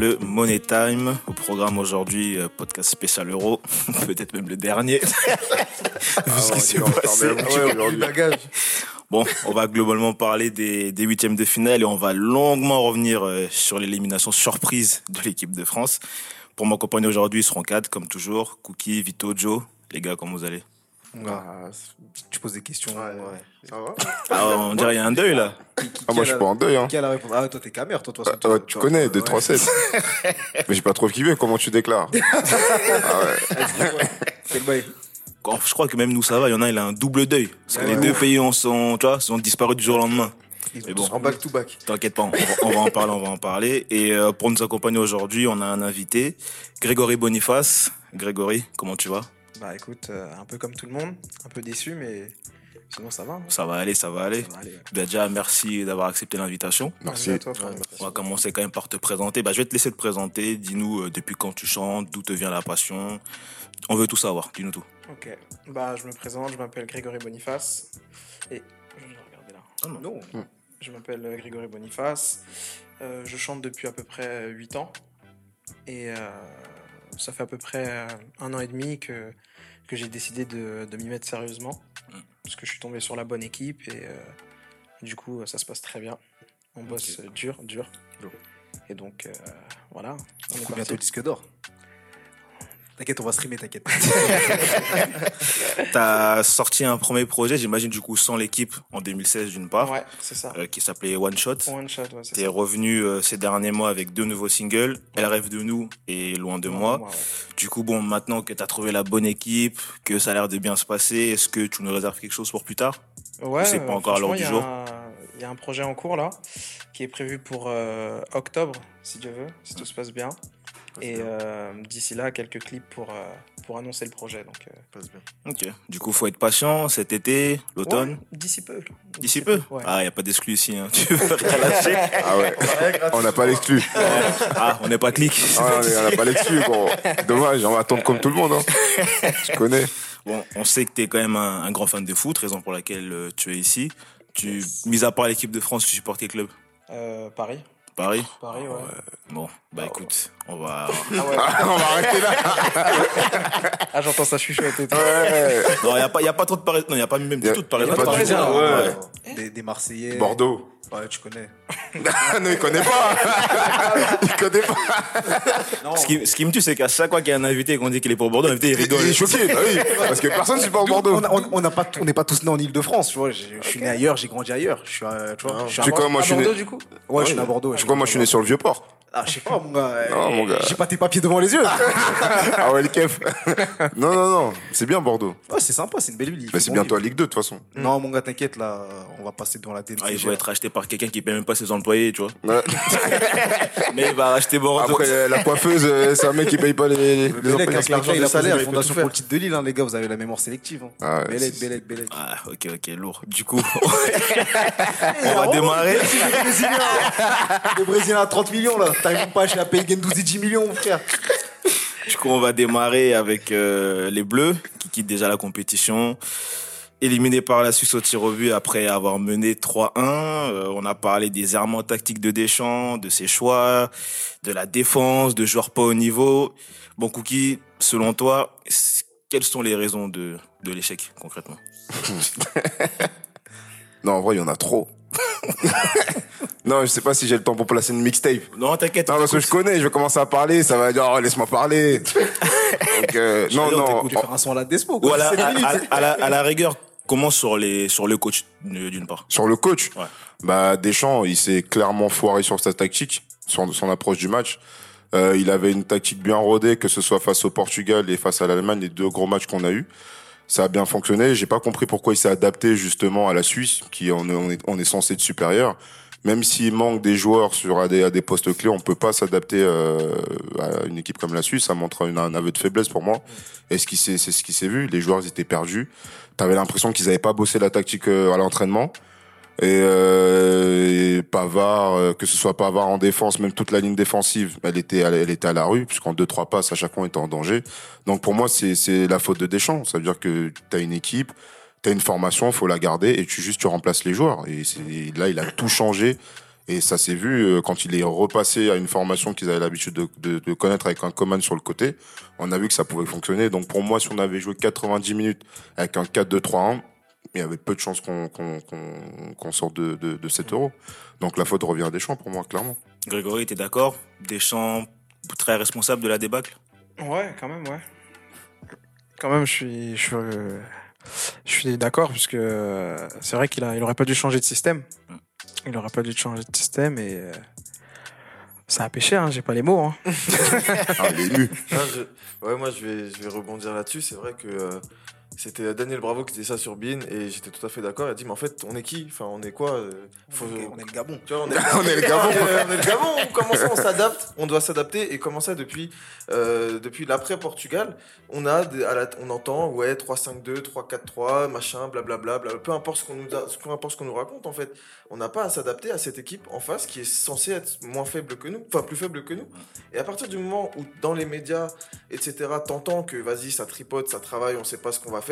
le Money Time. Au programme aujourd'hui, euh, podcast spécial euro, peut-être même le dernier. Bon, on va globalement parler des, des huitièmes de finale et on va longuement revenir euh, sur l'élimination surprise de l'équipe de France. Pour m'accompagner aujourd'hui, ils seront quatre, comme toujours. Cookie, Vito, Joe. Les gars, comment vous allez? Ah, tu poses des questions. Ouais. Ça va ah, On dirait qu'il y a un deuil là. Ah, moi, je suis pas en deuil. Hein. Qui a la réponse? Ah, toi, t'es camère, toi, toi. Ah, ouais, tu connais, 2, 3, 7. Mais j'ai pas trop kiffé, comment tu déclares? Ah bail? Quand- Je crois que même nous, ça va. Il y en a, il a un double deuil. Parce que Ouais, les deux ouf. pays ont, sont, tu vois, sont disparus du jour au lendemain. Ils Mais bon. En back to back. T'inquiète pas, on va, on va en parler, on va en parler. Et euh, pour nous accompagner aujourd'hui, on a un invité, Grégory Boniface. Grégory, comment tu vas? Bah écoute, euh, un peu comme tout le monde, un peu déçu, mais sinon ça va. hein. Ça va aller, ça va aller. Ça va aller. ouais. Bah, déjà, merci d'avoir accepté l'invitation. Merci. à toi, frère. On va commencer quand même par te présenter. Bah, je vais te laisser te présenter. Dis-nous euh, depuis quand tu chantes, d'où te vient la passion. On veut tout savoir. Dis-nous tout. Ok, bah je me présente, je m'appelle Grégory Boniface. Et je vais regarder là. Ah non. Hmm. Je m'appelle euh, Grégory Boniface. Euh, je chante depuis à peu près 8 ans. Et euh, ça fait à peu près euh, un an et demi que, que j'ai décidé de, de m'y mettre sérieusement. Hmm. Parce que je suis tombé sur la bonne équipe et euh, du coup ça se passe très bien. On bosse dur, dur. Et donc euh, voilà. On est Combien parti. de disque d'or T'inquiète, on va streamer, t'inquiète. T'as sorti un premier projet, j'imagine, du coup, sans l'équipe en 2016 d'une part, Ouais, c'est ça. euh, qui s'appelait One Shot. One shot, ouais, c'est T'es ça. revenu euh, ces derniers mois avec deux nouveaux singles, Elle rêve de nous et Loin de moi. ouais. Du coup, bon, maintenant que t'as trouvé la bonne équipe, que ça a l'air de bien se passer, est-ce que tu nous réserves quelque chose pour plus tard? Ouais, C'est pas encore à l'ordre franchement, du un- Il y a un projet en cours là, qui est prévu pour euh, octobre, si Dieu veut, si tout se passe bien. Et euh, d'ici là, quelques clips pour, euh, pour annoncer le projet. Donc, euh, Ok. Du coup, faut être patient cet été, l'automne. ouais, d'ici peu. D'ici peu? Ouais. Ah, y a pas d'exclus ici. Hein. Tu veux Ah ouais. On n'a pas l'exclu. Ah, on n'est pas clic. Ah, on n'a pas l'exclu, gros. Dommage, on va attendre comme tout le monde. Hein. Tu connais. Bon, on sait que t'es quand même un, un grand fan de foot, raison pour laquelle euh, tu es ici. Tu, mis à part l'équipe de France, tu supportes quel club? Euh, Paris. Paris? Paris, ouais. Bon, bah écoute, on va. Ah, ouais. on va arrêter là. Ah, j'entends ça chuchoter. et tout. Ouais. Non, y a pas, y a pas trop de Parisiens. Non, y a pas même a- du tout de Parisiens. a pas ouais. des, des Marseillais. Bordeaux. Ouais, tu connais. non, il connaît pas. il connaît pas. Non, Ce qui, ce qui me tue, c'est qu'à chaque fois qu'il y a un invité et qu'on dit qu'il est pour Bordeaux, l'invité il Il, rigole. il est choqué, bah oui. Parce que personne supporte Bordeaux. on a- on- pas, on n'est pas tous nés en Ile-de-France, tu vois. Je suis né ailleurs, j'ai grandi ailleurs. Je suis, tu vois. Je suis à- quoi, moi À je suis Bordeaux, né. du coup? Ouais, je suis à Bordeaux. Tu sais quoi, moi je suis né sur le vieux port. Ah, je sais pas, mon gars. Non, euh, mon gars. J'ai pas tes papiers devant les yeux. Ah ouais, le kef. Non, non, non. C'est bien Bordeaux. Ouais, c'est sympa, c'est une belle ville. il Bah, fait c'est bientôt à vivre. Ligue 2 de toute façon. Non, mon gars, t'inquiète, là, on va passer devant la DNCG. Ah, il va être racheté par quelqu'un qui paie même pas ses employés, tu vois. Ouais. Mais il va racheter Bordeaux. Après, la coiffeuse, euh, c'est un mec qui paye pas les, les, Le employés. avec l'argent, il a fondations tout pour le titre de Lille, hein, les gars, vous avez la mémoire sélective. Hein. Ah ouais, Bellec, Bellec, Bellec. Ah, ok, ok, lourd. Du coup, on va démarrer. Les Brésiliens, les Brésiliens à 30 millions, là. T'arrives pas à acheter la paye 12 et 10 millions, mon frère. Du coup, on va démarrer avec euh, les Bleus qui quittent déjà la compétition. Éliminés par la Suisse au tir au but après avoir mené 3-1. Euh, on a parlé des errements tactiques de Deschamps, de ses choix, de la défense, de joueurs pas au niveau. Bon, Cookie, selon toi, quelles sont les raisons de, de l'échec concrètement? Non, en vrai, il y en a trop. non, je sais pas si j'ai le temps pour placer une mixtape. Non, t'inquiète. Non, parce que je connais, je vais commencer à parler, ça va dire, oh, laisse-moi parler. Donc, euh, non, non. Tu faire un son à la Despo, quoi. Ou à la, C'est à, minutes. à- à la, à la rigueur, comment sur les sur le coach euh, d'une part? Sur le coach, Ouais. bah Deschamps, il s'est clairement foiré sur sa tactique, sur son approche du match. Euh, il avait une tactique bien rodée, que ce soit face au Portugal et face à l'Allemagne, les deux gros matchs qu'on a eus. Ça a bien fonctionné. J'ai pas compris pourquoi il s'est adapté justement à la Suisse, qui on est, on est, censé être supérieur. Même s'il manque des joueurs sur à des, à des postes clés, on peut pas s'adapter euh, à une équipe comme la Suisse. Ça montre un aveu de faiblesse pour moi. Et ce qui c'est ce qui s'est vu. Les joueurs étaient perdus. T'avais l'impression qu'ils avaient pas bossé la tactique euh, à l'entraînement. Et, euh, Pavard, euh, que ce soit Pavard en défense, même toute la ligne défensive, elle était, elle, était à la rue, puisqu'en deux trois passes, à chaque fois, on était en danger. Donc pour moi, c'est la faute de Deschamps. Ça veut dire que tu as une équipe, tu as une formation, faut la garder, et tu juste tu remplaces les joueurs. Et là, il a tout changé. Et ça s'est vu euh, quand il est repassé à une formation qu'ils avaient l'habitude de, de, de, connaître avec un Coman sur le côté. On a vu que ça pouvait fonctionner. Donc pour moi, si on avait joué 90 minutes avec un 4-2-3-1, il y avait peu de chances qu'on qu'on qu'on sorte de, de, de 7 euros. Donc la faute revient à Deschamps pour moi, clairement. Grégory, t'es d'accord? Deschamps très responsable de la débâcle? Ouais, quand même, ouais. Quand même, je suis, je suis, je suis d'accord, puisque c'est vrai qu'il a, il aurait pas dû changer de système. Mm. Il aurait pas dû changer de système et euh, ça a pêché, hein, j'ai pas les mots. Hein. ah, il est nu. Ouais, moi je vais, je vais rebondir là-dessus. C'est vrai que euh, c'était Daniel Bravo qui disait ça sur Bean et j'étais tout à fait d'accord. Il a dit, mais en fait, on est qui? Enfin, on est quoi? Euh, on, est, le Gabon. on, est, le Gabon. on est le Gabon. Comment ça, on s'adapte On doit s'adapter. Et comment ça, depuis, euh, depuis l'après-Portugal, on, a on entend, ouais, 3-5-2, 3-4-3, machin, blablabla. Bla, bla, peu importe ce qu'on nous, peu importe ce qu'on nous raconte, en fait. On n'a pas à s'adapter à cette équipe en face qui est censée être moins faible que nous, enfin plus faible que nous. Et à partir du moment où, dans les médias, etc., t'entends que, vas-y, ça tripote, ça travaille, on sait pas ce qu'on va faire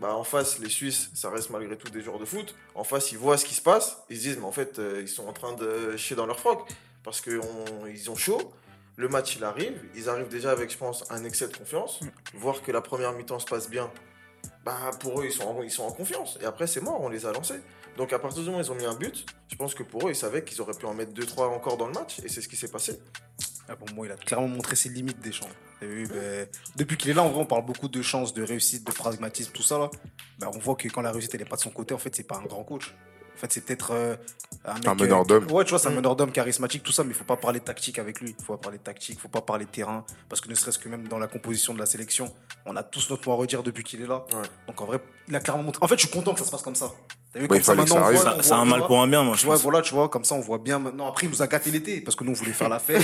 bah en face, les Suisses, ça reste malgré tout des joueurs de foot. En face, ils voient ce qui se passe, ils se disent, mais en fait, euh, ils sont en train de chier dans leur froc parce qu'ils ont chaud. Le match, il arrive. Ils arrivent déjà avec, je pense, un excès de confiance. Voir que la première mi-temps se passe bien, bah, pour eux, ils sont, en, ils sont en confiance. Et après, c'est mort, on les a lancés. Donc, à partir du moment où ils ont mis un but, je pense que pour eux, ils savaient qu'ils auraient pu en mettre 2-3 encore dans le match. Et c'est ce qui s'est passé. Ah, pour moi, il a clairement montré ses limites des champs. Ben, depuis qu'il est là, en vrai, on parle beaucoup de chance, de réussite, de pragmatisme, tout ça. Là. Ben, on voit que quand la réussite n'est pas de son côté, en fait, c'est pas un grand coach. En fait, c'est peut-être euh, un, meneur d'homme. Ouais, tu vois, c'est un mm. meneur d'homme charismatique, tout ça, mais il faut pas parler de tactique avec lui. Il faut pas parler de tactique, il faut pas parler de terrain, parce que ne serait-ce que même dans la composition de la sélection, on a tous notre mot à redire depuis qu'il est là. Donc en vrai, il a clairement montré. En fait, je suis content que ça se passe comme ça. T'as vu comme ça, maintenant, C'est un mal pour un bien, moi. Je vois, voilà, tu vois, comme ça, on voit bien maintenant. Après, il nous a gâté l'été, parce que nous, on voulait faire la fête.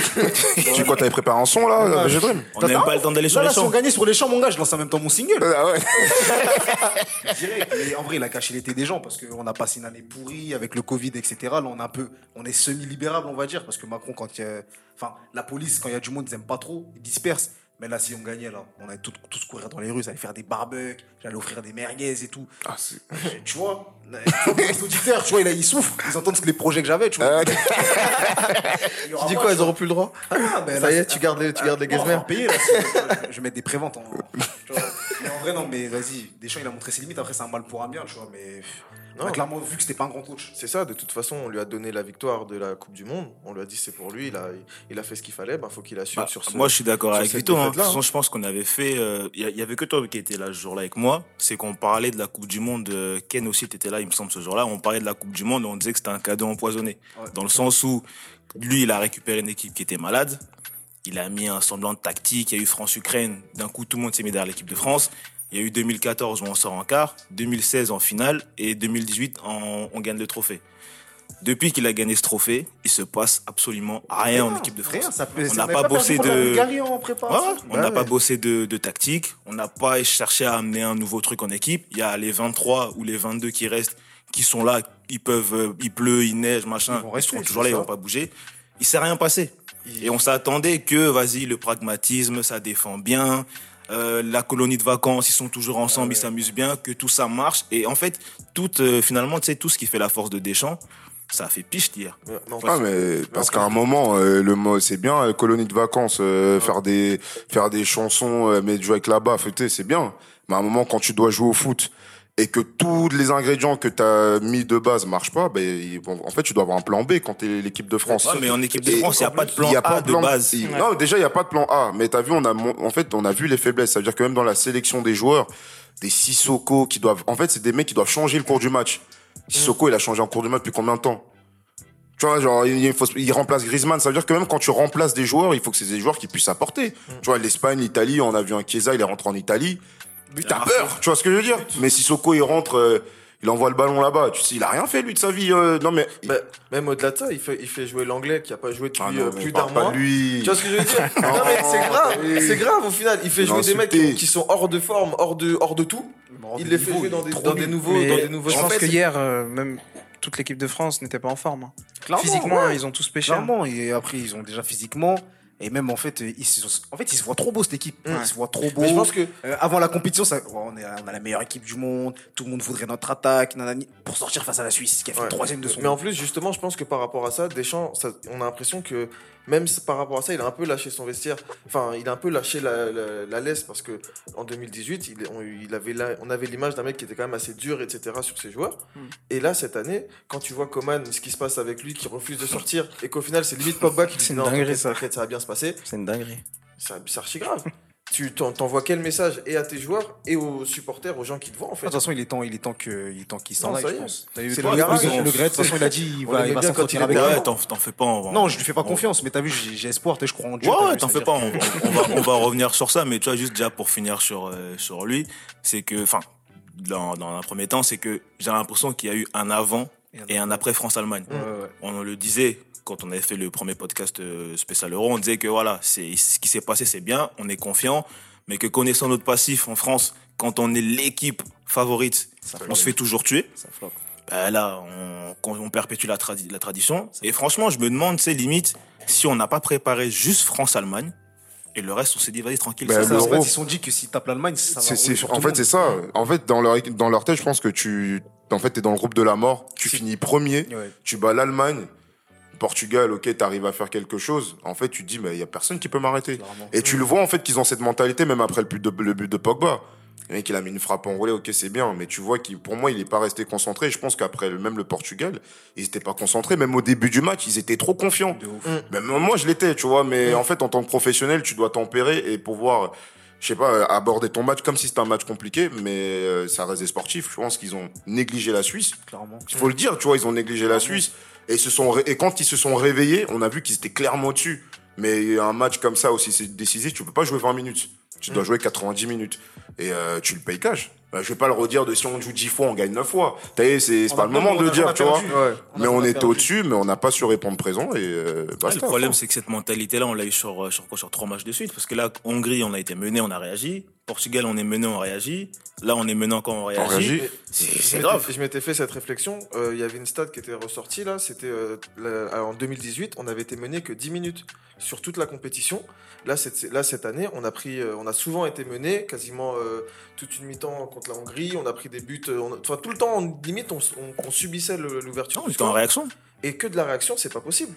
tu quoi, t'avais préparé un son, là, Dream On n'a pas le temps d'aller sur les champs. Si on gagnait sur les champs, mon gars, je lance en même temps mon single. Ah ouais. Mais en vrai, il a caché l'été des gens, parce qu'on a passé une année pourrie avec le Covid, etc. Là, on, un peu, on est semi-libérable, on va dire, parce que Macron, quand il y a, enfin, la police, quand il y a du monde, ils aiment pas trop, ils dispersent. Mais là, si on gagnait, là, on allait tous, tous courir dans les rues, allait faire des barbecues, j'allais offrir des merguez et tout. Ah, tu vois, les auditeurs, tu vois, ils, souffrent, ils entendent les projets que j'avais, tu vois. tu dis quoi, ils auront plus le droit ah, ben Ça y est, tu gardes les, tu gardes les là, je vais mettre des préventes. En, mais en vrai, non, mais vas-y, Deschamps, il a montré ses limites, après, c'est un mal pour un bien, tu vois, mais non. clairement vu que c'était pas un grand coach. C'est ça, de toute façon, on lui a donné la victoire de la Coupe du Monde. On lui a dit c'est pour lui, il a, il a fait ce qu'il fallait, bah, faut qu'il assume bah, sur ce Moi, je suis d'accord avec Vito. Hein. De toute façon, hein. je pense qu'on avait fait. Il euh, y, avait que toi qui étais là ce jour-là avec moi. C'est qu'on parlait de la Coupe du Monde. Euh, Ken aussi était là, il me semble, ce jour-là. On parlait de la Coupe du Monde et on disait que c'était un cadeau empoisonné. dans le sens où lui, il a récupéré une équipe qui était malade. Il a mis un semblant de tactique. Il y a eu France-Ukraine. D'un coup, tout le monde s'est mis derrière l'équipe de France. Il y a eu 2014 où on sort en quart, 2016 en finale et 2018 on gagne le trophée. Depuis qu'il a gagné ce trophée, il se passe absolument rien, en équipe de France. on n'a pas, bossé de, on n'a pas bossé de, tactique. On n'a pas cherché à amener un nouveau truc en équipe. Il y a les 23 ou les 22 qui restent, qui sont là. Ils peuvent, euh, il pleut, il neige, machin. Ils, seront toujours là, ils vont pas bouger. Il s'est rien passé. Et on s'attendait que, vas-y, le pragmatisme, ça défend bien. Euh, la colonie de vacances, ils sont toujours ensemble, ils s'amusent bien, que tout ça marche. Et en fait, tout, euh, finalement, tu sais, tout ce qui fait la force de Deschamps, ça a fait piche hier. Ah, mais parce qu'à un moment, euh, le mot c'est bien, colonie de vacances, faire des faire des chansons, mais jouer avec la baffe, c'est bien. Mais à un moment, quand tu dois jouer au foot, et que tous les ingrédients que tu as mis de base marchent pas, ben, en fait, tu dois avoir un plan B quand tu es l'équipe de France. Ouais, mais en équipe de France, il n'y a pas de plan A de, base. Non, déjà, il n'y a pas de plan A. Mais tu as vu, on a, en fait, on a vu les faiblesses. Ça veut dire que même dans la sélection des joueurs, des Sissoko qui doivent, en fait, c'est des mecs qui doivent changer le cours du match. Sissoko, il a changé en cours du match depuis combien de temps? Tu vois, genre, il, faut, il remplace Griezmann. Ça veut dire que même quand tu remplaces des joueurs, il faut que c'est des joueurs qui puissent apporter. Tu vois, l'Espagne, l'Italie, on a vu un Chiesa, il est rentré en Italie. T'as peur, tu vois ce que je veux dire? Mais si Soko il rentre, euh, il envoie le ballon là-bas, tu sais, il a rien fait lui de sa vie. Euh, non mais bah, même au-delà de ça, il fait, il fait jouer l'anglais qui a pas joué depuis ah euh, plus d'un mois. Lui. Tu vois ce que je veux dire? Non mais c'est grave, c'est grave au final. Il fait jouer des mecs qui, sont hors de forme, hors de, hors de tout. Il les fait jouer dans des, dans des nouveaux, dans des nouveaux. Je pense que hier, même toute l'équipe de France n'était pas en forme. Hein. Physiquement, ils ont tous pêché. Clairement, et après ils ont déjà physiquement Et même en fait, ils se, en fait, ils se voient trop beau cette équipe. Ils se voient trop beau. Mais je pense que Euh, avant la compétition, ça, on, est, on a la meilleure équipe du monde. Tout le monde voudrait notre attaque, nanani, pour sortir face à la Suisse, qui a fait Ouais. troisième de son. Mais en plus, justement, je pense que par rapport à ça, Deschamps, ça, on a l'impression que même si par rapport à ça, il a un peu lâché son vestiaire. Enfin, il a un peu lâché la, la, la laisse parce que en 2018, il, on, il avait la- on avait l'image d'un mec qui était quand même assez dur, etc. sur ses joueurs. Mm. Et là, cette année, quand tu vois Coman, ce qui se passe avec lui, qui refuse de sortir, et qu'au final, c'est limite Pogba qui dit non, dinguerie, ça. ça va bien se passer. C'est une dinguerie. C'est archi grave. Tu t'en- t'envoies quel message et à tes joueurs et aux supporters, aux gens qui te voient en De fait. toute façon, il est temps, il est temps que, il est temps qu'il s'en Non, aille, je pense. C'est le le, garage, le, on- le Gret, de toute façon, il a dit, il va, il va s'entretenir avec. Ouais, t'en t'en fais pas. Non, je lui fais pas on- confiance, mais t'as vu, j'ai j'ai espoir, je crois en Dieu. Ouais, t'en fais pas. On, on va, on va revenir sur ça, mais tu vois, juste déjà pour finir sur, euh, sur lui, c'est que, enfin, dans, dans un premier temps, c'est que j'ai l'impression qu'il y a eu un avant et un après France-Allemagne. Ouais, ouais. On le disait quand on avait fait le premier podcast euh, spécial Euro, on disait que voilà, c'est ce qui s'est passé, c'est bien, on est confiant, mais que connaissant notre passif en France, quand on est l'équipe favorite, on se fait toujours tuer. Ça floppe. Ben là, on, on perpétue la, tradi- la tradition. Et franchement, je me demande, c'est limite, si on n'a pas préparé juste France-Allemagne, et le reste, on s'est dit, vas-y, tranquille. Ben, ça, Ça, ça- en fait, ils se sont dit que s'ils tapent l'Allemagne, ça va sur en fait, c'est ça. En fait, dans leur, dans leur tête, je pense que tu, en fait, t'es dans le groupe de la mort. Tu finis premier. Ouais. Tu bats l'Allemagne. Portugal, ok, t'arrives à faire quelque chose. En fait, tu te dis, mais il y a personne qui peut m'arrêter. Et tu le vois, en fait, qu'ils ont cette mentalité, même après le but de, le but de Pogba. Le mec, il a mis une frappe enroulée, ok, c'est bien, mais tu vois qu'il, pour moi, il est pas resté concentré. Je pense qu'après, même le Portugal, ils étaient pas concentrés. Même au début du match, ils étaient trop confiants. Même moi, je l'étais, tu vois, mais en fait, en tant que professionnel, tu dois tempérer et pouvoir, je sais pas, aborder ton match comme si c'était un match compliqué, mais euh, ça reste des sportifs. Je pense qu'ils ont négligé la Suisse. Clairement. Il faut le dire, tu vois, ils ont négligé la Suisse. Et, se sont et quand ils se sont réveillés, on a vu qu'ils étaient clairement dessus. Mais un match comme ça aussi, c'est décisif, tu peux pas jouer 20 minutes. Tu dois jouer 90 minutes. Et euh, tu le payes cash. Bah, je vais pas le redire de si on joue 10 fois, on gagne 9 fois. C'est c'est pas le moment de le dire, tu vois. Mais on on était au-dessus, mais on n'a pas su répondre présent et euh, Ouais, le problème, c'est que cette mentalité-là, on l'a eu sur, euh, sur quoi? Sur trois matchs de suite. Parce que là, Hongrie, on a été mené, on a réagi. Portugal, on est mené, on réagit. Là, on est mené encore, on réagit. réagit. C'est grave. Je m'étais fait cette réflexion. euh, Il y avait une stat qui était ressortie là. C'était euh, en 2018, on avait été mené que 10 minutes sur toute la compétition. Là, cette, là, cette année, on a pris, euh, on a souvent été mené, quasiment euh, toute une mi-temps contre la Hongrie. On a pris des buts. Enfin, tout le temps, on- limite, on, on- on subissait l'ouverture. Non, on était en réaction. Et que de la réaction, c'est pas possible.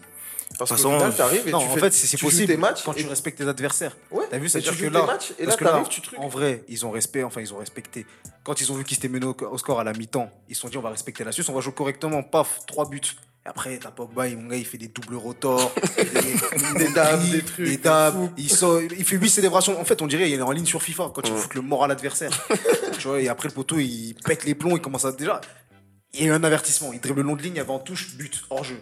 Parce façon, final, t'arrives et Non, tu en fais, fait, c'est tu possible tes matchs quand et- tu respectes tes adversaires. Ouais. T'as vu, c'est-à-dire tu que là, matchs et là, parce que là, tu trucs. en vrai, ils ont respect, enfin, ils ont respecté. Quand ils ont vu qu'ils s'étaient menés au, score à la mi-temps, ils se sont dit, on va respecter la Suisse, on va jouer correctement, paf, trois buts. Et après, t'as Pogba, mon gars, il fait des doubles rotors, des, Des dabs, des trucs, des dabs. Il, sort- il fait huit célébrations. En fait, on dirait, il est en ligne sur FIFA quand il fout le moral adversaire. tu vois, et après, le poteau, il pète les plombs, il commence à, déjà, il y a eu un avertissement. Il dribble le long de ligne avant touche, but, hors jeu.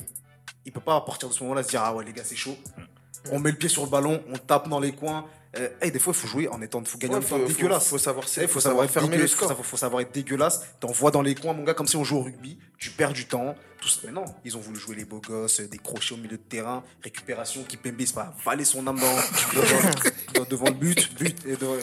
Il peut pas, à partir de ce moment-là, se dire, ah ouais, les gars, c'est chaud. On met le pied sur le ballon, on tape dans les coins. Euh, hey, des fois, il faut jouer en étant, faut gagner Ouais, en étant faut, dégueulasse. faut, faut savoir, Il faut, savoir, être dégueu- faut savoir- faut savoir être dégueulasse. T'envoies dans les coins, mon gars, comme si on joue au rugby. Tu perds du temps. Tout ça. Mais non, ils ont voulu jouer les beaux gosses, des crochets au milieu de terrain, récupération, qui se va valer son âme dans, devant, devant le but. but et devant-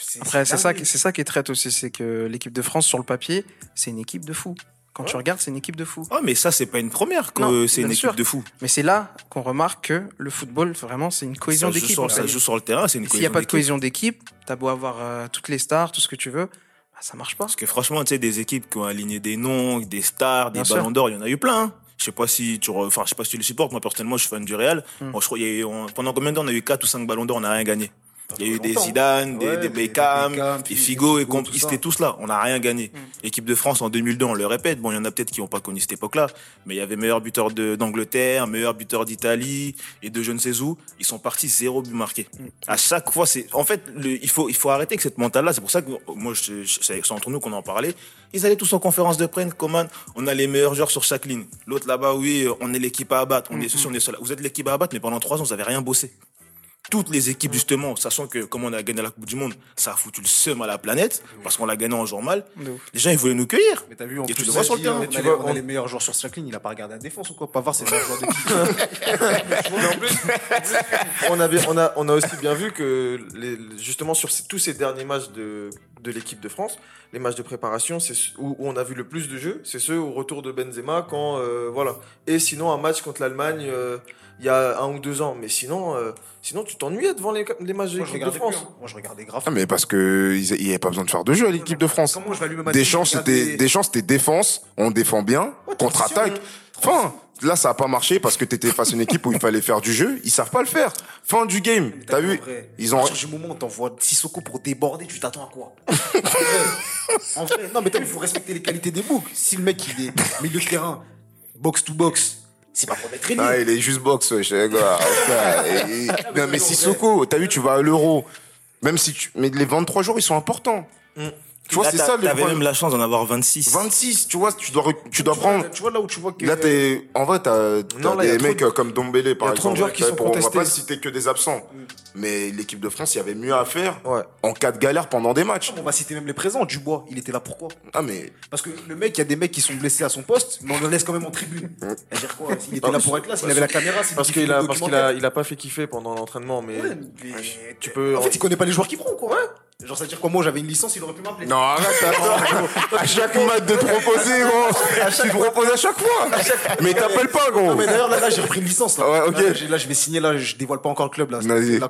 c'est- Après, c'est ça, c'est ça qui est traite aussi, c'est que l'équipe de France, sur le papier, c'est une équipe de fous. Quand tu regardes, c'est une équipe de fous. Oh, mais ça, c'est pas une première que c'est une équipe de fous. Mais c'est là qu'on remarque que le football, vraiment, c'est une cohésion d'équipe. ça joue sur le terrain, c'est une S'il n'y a cohésion pas de cohésion d'équipe, t'as beau avoir euh, toutes les stars, tout ce que tu veux, bah, ça marche pas. Parce que franchement, tu sais, des équipes qui ont aligné des noms, des stars, des Bien ballons d'or, il y en a eu plein. hein. Je sais pas si tu, re- enfin, je sais pas si tu le supportes. Moi, personnellement, je suis fan du Real. Hmm. Bon, je crois, a pendant combien de temps on a eu 4 ou 5 ballons d'or, on n'a rien gagné? Il y a eu des. Zidane, des, Ouais, des Beckham, des Beckham, des puis Figo et Figo, comp- tout ils étaient tous là. On n'a rien gagné. Hmm. Équipe de France en 2002, on le répète. Bon, il y en a peut-être qui n'ont pas connu cette époque-là, mais il y avait meilleur buteur d'Angleterre, meilleur buteur d'Italie et de je ne sais où. Ils sont partis zéro but marqué. Hmm. À chaque fois, c'est, en fait, le- il faut, il faut arrêter avec cette mentale-là. C'est pour ça que moi, je- c'est entre nous qu'on en parlait. Ils allaient tous en conférence de presse, Coman. On a les meilleurs joueurs sur chaque ligne. L'autre là-bas, oui, on est l'équipe à abattre. On est ceci, on est cela. Vous êtes l'équipe à abattre, mais pendant trois ans, vous avez rien bossé. Toutes les équipes, justement, sachant que comme on a gagné la Coupe du Monde, ça a foutu le seum à la planète, parce qu'on l'a gagné en jour mal. Les gens, ils voulaient nous cueillir. Mais t'as vu, plus, tu le vois sur le terrain. On, tu les- vois, on a on- les meilleurs joueurs sur chaque ligne, il a pas regardé la défense ou quoi? Pas voir, c'est le meilleur joueur d'équipe. Mais en plus, on, a bien- on, a, on a aussi bien vu que les, justement sur ces- tous ces derniers matchs de, de l'équipe de France, les matchs de préparation, c'est où, on a vu le plus de jeux, c'est ceux au retour de Benzema quand euh, voilà. Et sinon un match contre l'Allemagne euh, il y a un ou deux ans, mais sinon euh, sinon tu t'ennuyais devant les, les matchs de l'équipe de France. Moi je regardais grave. Ah, mais parce que il n'y avait pas besoin de faire de jeu à l'équipe de France. Comment je vais allumer ma c'était des chances, c'était défense, on défend bien, contre-attaque. Enfin, là ça a pas marché parce que t'étais face à une équipe où il fallait faire du jeu, ils savent pas le faire. Fin du game. T'as vu? vrai, Ils ont À du moment où t'envoies Sissoko pour déborder, tu t'attends à quoi? En vrai. En vrai. Non, mais il faut respecter les qualités des boucs. Si le mec, il est milieu de terrain, box to box, c'est pas pour mettre Ah, il est juste box, ouais, je sais, gars. Frère, et- et- Non, mais Sissoko, t'as vu, tu vas à l'euro. Même si tu, mais les 23 jours, ils sont importants. Tu vois, c'est ça le T'avais même la chance d'en avoir 26. 26, tu vois, tu dois, tu dois Tu vois, prendre. Tu vois là où tu vois que. Là, t'es, en vrai, t'as, des mecs de- euh, comme Dombele, par y a trop de exemple. joueurs qui sont Pour- On va pas contestés. citer que des absents. Mais l'équipe de France, il y avait mieux à faire Ouais. en cas de galère pendant des matchs. On va citer même les présents. Dubois, il était là pourquoi? Ah, mais, Parce que le mec, il y a des mecs qui sont blessés à son poste, mais on le laisse quand même en tribune. C'est-à-dire quoi? S'il était là pour être là, s'il avait la caméra, s'il Parce qu'il a parce qu'il a il a pas fait kiffer pendant l'entraînement mais tu peux En fait, il connaît pas les joueurs qui feront, quoi. Genre, ça veut dire quoi Moi, j'avais une licence, il aurait pu m'appeler. non, arrête, attends. à chaque match de te proposer, gros. Tu te proposes à chaque fois. Mais t'appelles pas, gros. Non, mais d'ailleurs, là, là j'ai repris une licence. Là. Ouais, ok. Là, je vais signer, là, je dévoile pas encore le club. Là, Vas-y. Il.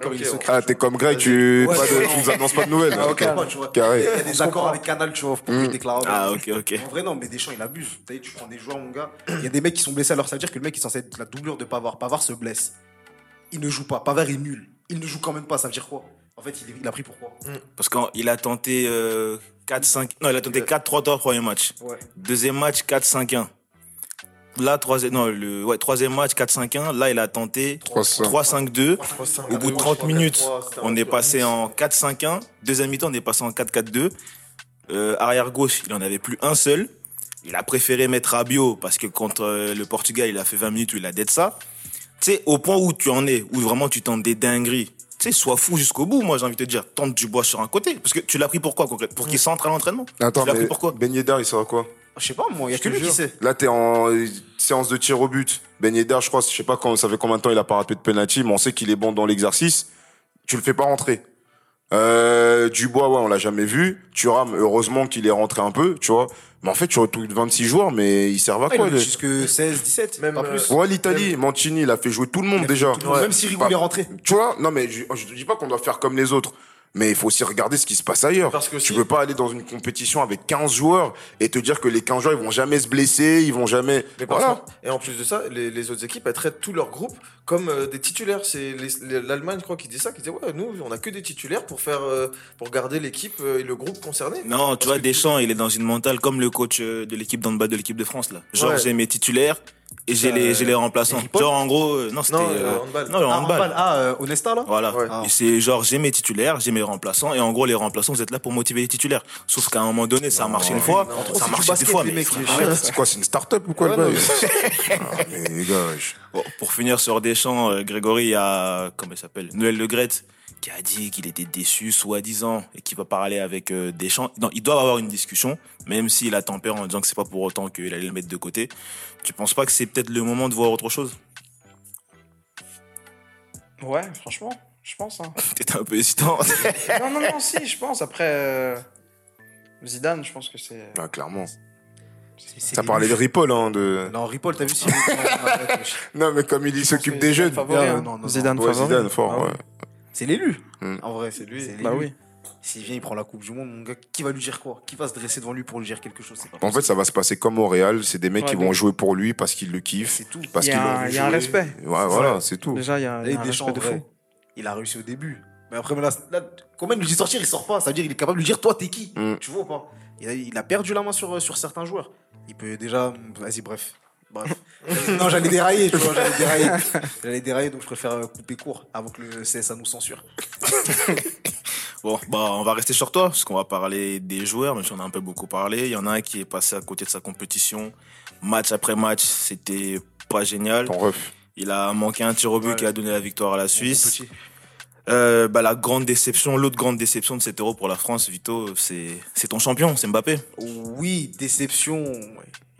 Ah, t'es comme Greg, tu, Ouais, pas de, ouais, tu non. nous annonces pas de nouvelles. Ah, Ok. Carré. Il y a des accords avec Canal, tu vois, pour que je déclare. Ah, ok, ok. En vrai, non, mais Deschamps, il abuse. Tu prends des joueurs, mon gars. Il y a des mecs qui sont blessés, alors ça veut dire que le mec est censé être la doublure de Pavard. Pavard se blesse. Il ne joue pas. Pavard est nul. Il ne joue quand même pas. Ça veut dire quoi? En fait, il, a pris pourquoi Parce qu'il a tenté euh, 4-5. Non, il a tenté 4-3-3 premier match. Ouais. Deuxième match, 4-5-1. Là, troisième, non, le, ouais, troisième match, 4-5-1. Là, il a tenté 3-5. 3-5-2. Au bout de 30 minutes, on est passé en 4-5-1. Deuxième mi-temps, on est passé en 4-4-2. Euh, arrière gauche, il en avait plus un seul. Il a préféré mettre Rabiot parce que contre euh, le Portugal, il a fait 20 minutes où il a d'être ça. Tu sais, au point où tu en es, où vraiment tu tentes des dingueries. Tu sais, sois fou jusqu'au bout, moi, j'ai envie de te dire. Tente du bois sur un côté. Parce que tu l'as pris pour quoi, concrètement Pour qu'il s'entre à l'entraînement? Attends, Tu l'as mais pris pourquoi Ben Yedder, il sera quoi? Je sais pas, moi, il y a que lui qui sait. Là, t'es en euh, séance de tir au but. Ben Yedder, je crois, je sais pas quand, ça fait combien de temps il a pas raté de penalty, mais on sait qu'il est bon dans l'exercice. Tu le fais pas rentrer. Euh, Dubois, ouais, on l'a jamais vu. Thuram, heureusement qu'il est rentré un peu, tu vois. Mais en fait, tu retrouves 26 joueurs, mais ils servent à Ah, il quoi les- jusque 16, 17, Même, pas euh, plus. Ouais, l'Italie, Mancini, il a fait jouer tout le monde déjà. Tout le monde, Même si Rigo Pas- est rentré. Tu vois, non mais je, je te dis pas qu'on doit faire comme les autres. Mais il faut aussi regarder ce qui se passe ailleurs. Parce que tu si- peux pas aller dans une compétition avec 15 joueurs et te dire que les 15 joueurs ils vont jamais se blesser, ils vont jamais. Mais par voilà. contre, et en plus de ça, les, les autres équipes, elles traitent tout leur groupe comme euh, des titulaires. C'est l'Allemagne, je crois, qui dit ça, qui dit ouais, nous, on a que des titulaires pour faire, euh, pour garder l'équipe euh, et le groupe concerné. Non, tu Parce vois, Deschamps, il est dans une mentale comme le coach de l'équipe d'handball de l'équipe de France, là. Genre, Ouais. j'ai mes titulaires et j'ai Euh, les, j'ai les remplaçants. Genre, en gros, euh, non, c'était. Non, euh, euh, handball. non, le Ah, handball. handball. Ah, euh, Onesta, là Voilà. Ouais. Ah. Et c'est genre, j'ai mes titulaires, j'ai mes remplaçants, et en gros, les remplaçants, vous êtes là pour motiver les titulaires. Sauf qu'à un moment donné, ça a marché une fois, ça a marché deux fois. C'est quoi, c'est une start-up ou quoi Ouais, le non, bail Ah, mais je- Bon, pour finir sur Deschamps, euh, Grégory, il y a, comment il s'appelle, Noël Le Graët, qui a dit qu'il était déçu, soi-disant, et qui va parler avec euh, Deschamps. Non, ils doivent avoir une discussion, même s'il a tempéré en disant que c'est pas pour autant qu'il allait le mettre de côté. Tu penses pas que c'est peut-être le moment de voir autre chose? Ouais, franchement, je pense. Hein. T'étais un peu hésitant. non, non, non, si, je pense. Après, euh, Zidane, je pense que c'est. bah, clairement. Ça parlait de. Ripoll, hein, de. Non, Ripoll, t'as vu si. Non. Non, mais comme il, s'occupe des Zidane jeunes. favori, Ah, hein. non, non, non. Zidane Ouais, favori. Zidane, fort, Ah ouais. ouais. C'est l'élu. Hmm. En vrai, c'est lui. Bah oui. S'il vient, il prend la Coupe du Monde, mon gars, qui va lui dire quoi? Qui va se dresser devant lui pour lui dire quelque chose? Pas En fait, ça va se passer comme au Real. C'est des mecs Ouais, qui donc- vont jouer pour lui parce qu'ils le kiffent. c'est tout. Parce Il y a il y a un respect. Ouais, voilà, c'est tout. Déjà, il y a, il y Là, a un Deschamps, respect de vrai, fou. il a réussi au début. Mais après, là, là, comment il lui dit sortir, il sort pas. Ça veut dire qu'il est capable de lui dire toi, t'es qui? Mm. Tu vois ou pas? Il a, il a perdu la main sur, sur certains joueurs. Il peut déjà. Vas-y, bref. Bref. non, j'allais dérailler, tu vois, j'allais dérailler. J'allais dérailler, donc je préfère euh, couper court avant que le CSA nous censure. Bon, bah, on va rester sur toi, parce qu'on va parler des joueurs, même si on a un peu beaucoup parlé. Il y en a un qui est passé à côté de sa compétition. Match après match, c'était pas génial. Ton ref. Il a manqué un tir au but Ouais. qui a donné la victoire à la Suisse. Euh, bah, la grande déception, l'autre grande déception de cet euro pour la France, Vito, c'est, c'est ton champion, c'est Mbappé. Oui, déception.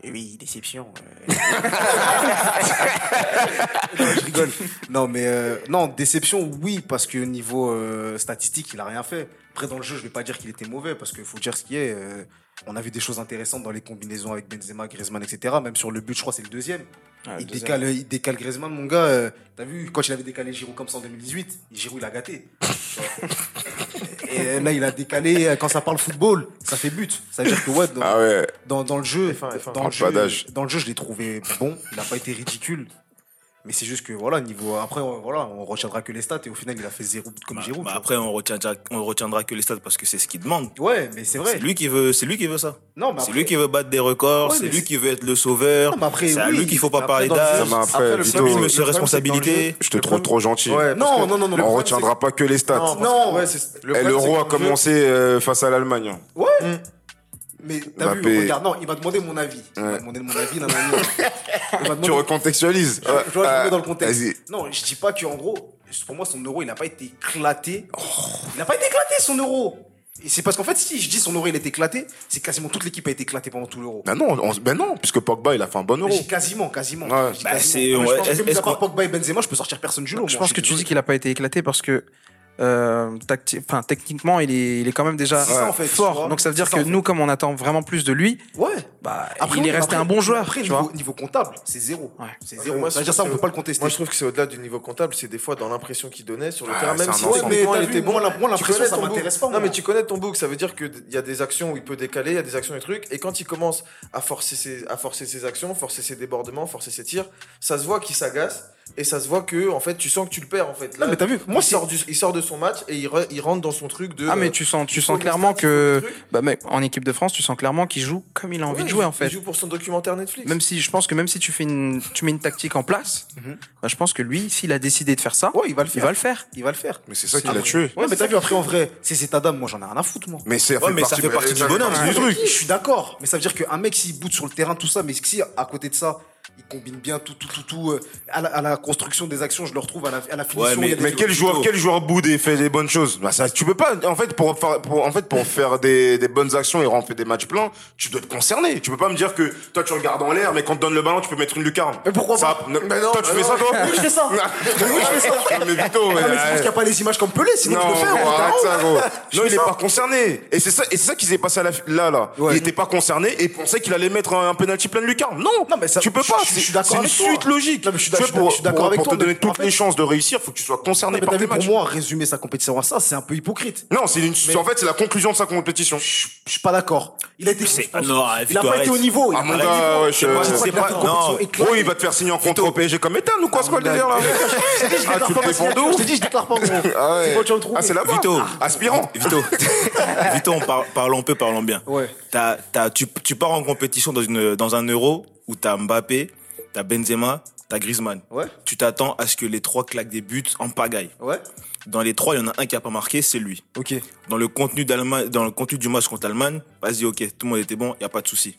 Ouais. Oui, déception. euh. non, je rigole. Non, mais euh, non, déception, oui, parce que niveau euh, statistique, il a rien fait. Après, dans le jeu, je vais pas dire qu'il était mauvais, parce qu'il faut dire ce qui est. euh, on a vu des choses intéressantes dans les combinaisons avec Benzema, Griezmann, etc. Même sur le but, je crois, c'est le deuxième. Ah, le il, deuxième. décale, il décale Griezmann, mon gars. euh, T'as vu, quand il avait décalé Giroud comme ça en 2018, Giroud, il a gâté. Et là, il a décalé, euh, quand ça parle football, ça fait but. Ça veut dire que, ouais, dans, Ah ouais. dans, dans le jeu, F1, F1. dans, le jeu d'âge. dans le jeu, je l'ai trouvé bon. Il n'a pas été ridicule. Mais c'est juste que, voilà, niveau. Après, on- voilà, on retiendra que les stats et au final, il a fait zéro but comme Bah, Giroud. bah après, on retiendra, on retiendra que les stats parce que c'est ce qu'il demande. Ouais, mais c'est vrai. C'est lui qui veut, c'est lui qui veut ça. Non, mais C'est lui qui veut battre des records, Ouais, c'est lui qui veut être le sauveur. Non, mais après, c'est à oui, lui qu'il faut pas parler d'âge. c'est que dans le responsabilité. jeu- Je te trouve trop gentil. Ouais, Non, non, non, non, On retiendra pas que les stats. Non. ouais, c'est- le Et problème, l'euro c'est a commencé euh, face à l'Allemagne. Ouais. Mais t'as vu, regarde, non, il m'a demandé mon avis. Il m'a demandé mon avis, nanana. Il m'a demandé- Tu recontextualises. Je je Ah, trouver dans le contexte. Non, je dis pas qu'en gros, pour moi, son euro, il n'a pas été éclaté. Il n'a pas été éclaté, son euro. Et c'est parce qu'en fait, si je dis son euro, il est éclaté, c'est quasiment toute l'équipe a été éclatée pendant tout l'euro. Ben non, on- ben non, puisque Pogba il a fait un bon euro. J'ai quasiment, quasiment. Ouais. J'ai Bah, quasiment. c'est- je ouais, que, est-ce- part qu'on- Pogba et Benzema, je peux sortir personne du lot. Je moi, pense que tu dis qu'il a pas été éclaté parce que euh, enfin, techniquement, il est, il est quand même déjà ça, en fait, fort. vois. Donc ça veut dire ça, que en fait. nous, comme on attend vraiment plus de lui, Ouais. bah, Après, il est resté après- un bon joueur. Après, tu niveau, vois. niveau comptable, c'est zéro. Ouais. C'est zéro. moi, trouve ça, on peut pas le contester. Moi, je trouve que c'est au-delà du niveau comptable, c'est des fois dans l'impression qu'il donnait sur le Ouais, terrain, même si techniquement Mais il était bon. moi, l'impression, connais ça ton m'intéresse pas, Non, mais tu connais ton book, ça veut dire qu'il y a des actions où il peut décaler, il y a des actions et trucs, et quand il commence à forcer ses, à forcer ses actions, forcer ses débordements, forcer ses tirs, ça se voit qu'il s'agace. Et ça se voit que, en fait, tu sens que tu le perds, en fait. Non, mais t'as vu, moi, il, c'est- sort du- il sort de son match et il, re- il rentre dans son truc de. Ah, mais euh, tu sens, tu il sens clairement il que, bah, mec, en équipe de France, tu sens clairement qu'il joue comme il a envie Ouais, de il jouer, joue- en fait. Il joue pour son documentaire Netflix. Même si je pense que même si tu fais une, tu mets une tactique en place, Mhm. bah, je pense que lui, s'il a décidé de faire ça, Ouais, il va le il faire. va le faire. Il va le faire. Mais c'est ça qui l'a tué. Ouais, mais t'as vu, après, en vrai, c'est cet Adam, moi, j'en ai rien à foutre, moi. Mais c'est Ouais, mais ça fait partie du bonhomme, du truc. Je suis d'accord, mais ça veut dire qu'un mec s'il boot sur le terrain, tout ça, mais si à côté de ça, il combine bien tout, tout, tout, tout, euh, à, la, à la construction des actions, je le retrouve à la, à la finition. mais- quel joueur, quel joueur boude et fait des bonnes choses? Bah ça, tu peux pas. En fait, pour faire, pour, en fait, pour faire des, des bonnes actions et remplir des matchs pleins, tu dois te concerner. Tu peux pas me dire que toi tu regardes en l'air, mais quand on te donne le ballon, tu peux mettre une lucarne. Mais pourquoi ça, pas? ne- Mais non, toi tu fais ça toi? Oui, je fais ça. Mais oui, je fais ça. Mais Vito, mais, mais c'est juste qu'il n'y a pas les images comme Pelé, sinon non, tu fais. gros, hein, arrête ça, gros. Non, il est pas concerné. Et c'est ça, et c'est ça qui s'est passé à la, là, là. Il était pas concerné et pensait qu'il allait mettre un, penalty plein de lucarne. Non. Non, mais ça- tu peux pas. Suis d'accord C'est une suite logique. Non, mais je suis d'accord- pour- je suis d'accord pour- avec Pour toi, te donner toutes fait- les chances de réussir, faut que tu sois concerné Mais par tes pour moi, résumer sa compétition à ça, c'est un peu hypocrite. Non, c'est une, en fait, c'est la conclusion de sa compétition. Je je suis pas d'accord. Il a été. C'est- non, il a pas été au niveau. Il Ah, mon gars, je- C'est pas- c'est non. éclatée. Oh, il va te faire signer en contre au PSG comme Ethan ou quoi, c'est quoi le délire là Je t'ai dit, je Ah, déclare tu défends d'où Je t'ai dit, je déclare pas, gros. Ah. C'est trouver Ah, c'est là-bas. Vito. Aspirant. Vito, Vito, on par- parlons peu, parlons bien. Ouais. T'as, t'as, tu, tu pars en compétition dans, une, dans un euro où t'as Mbappé, t'as Benzema, t'as Griezmann. Ouais. Tu t'attends à ce que les trois claquent des buts en pagaille. Ouais. Dans les trois, il y en a un qui a pas marqué, c'est lui. Ok. Dans le contenu d'Allemagne, dans le contenu du match contre l'Allemagne, vas-y, ok, tout le monde était bon, y a pas de souci.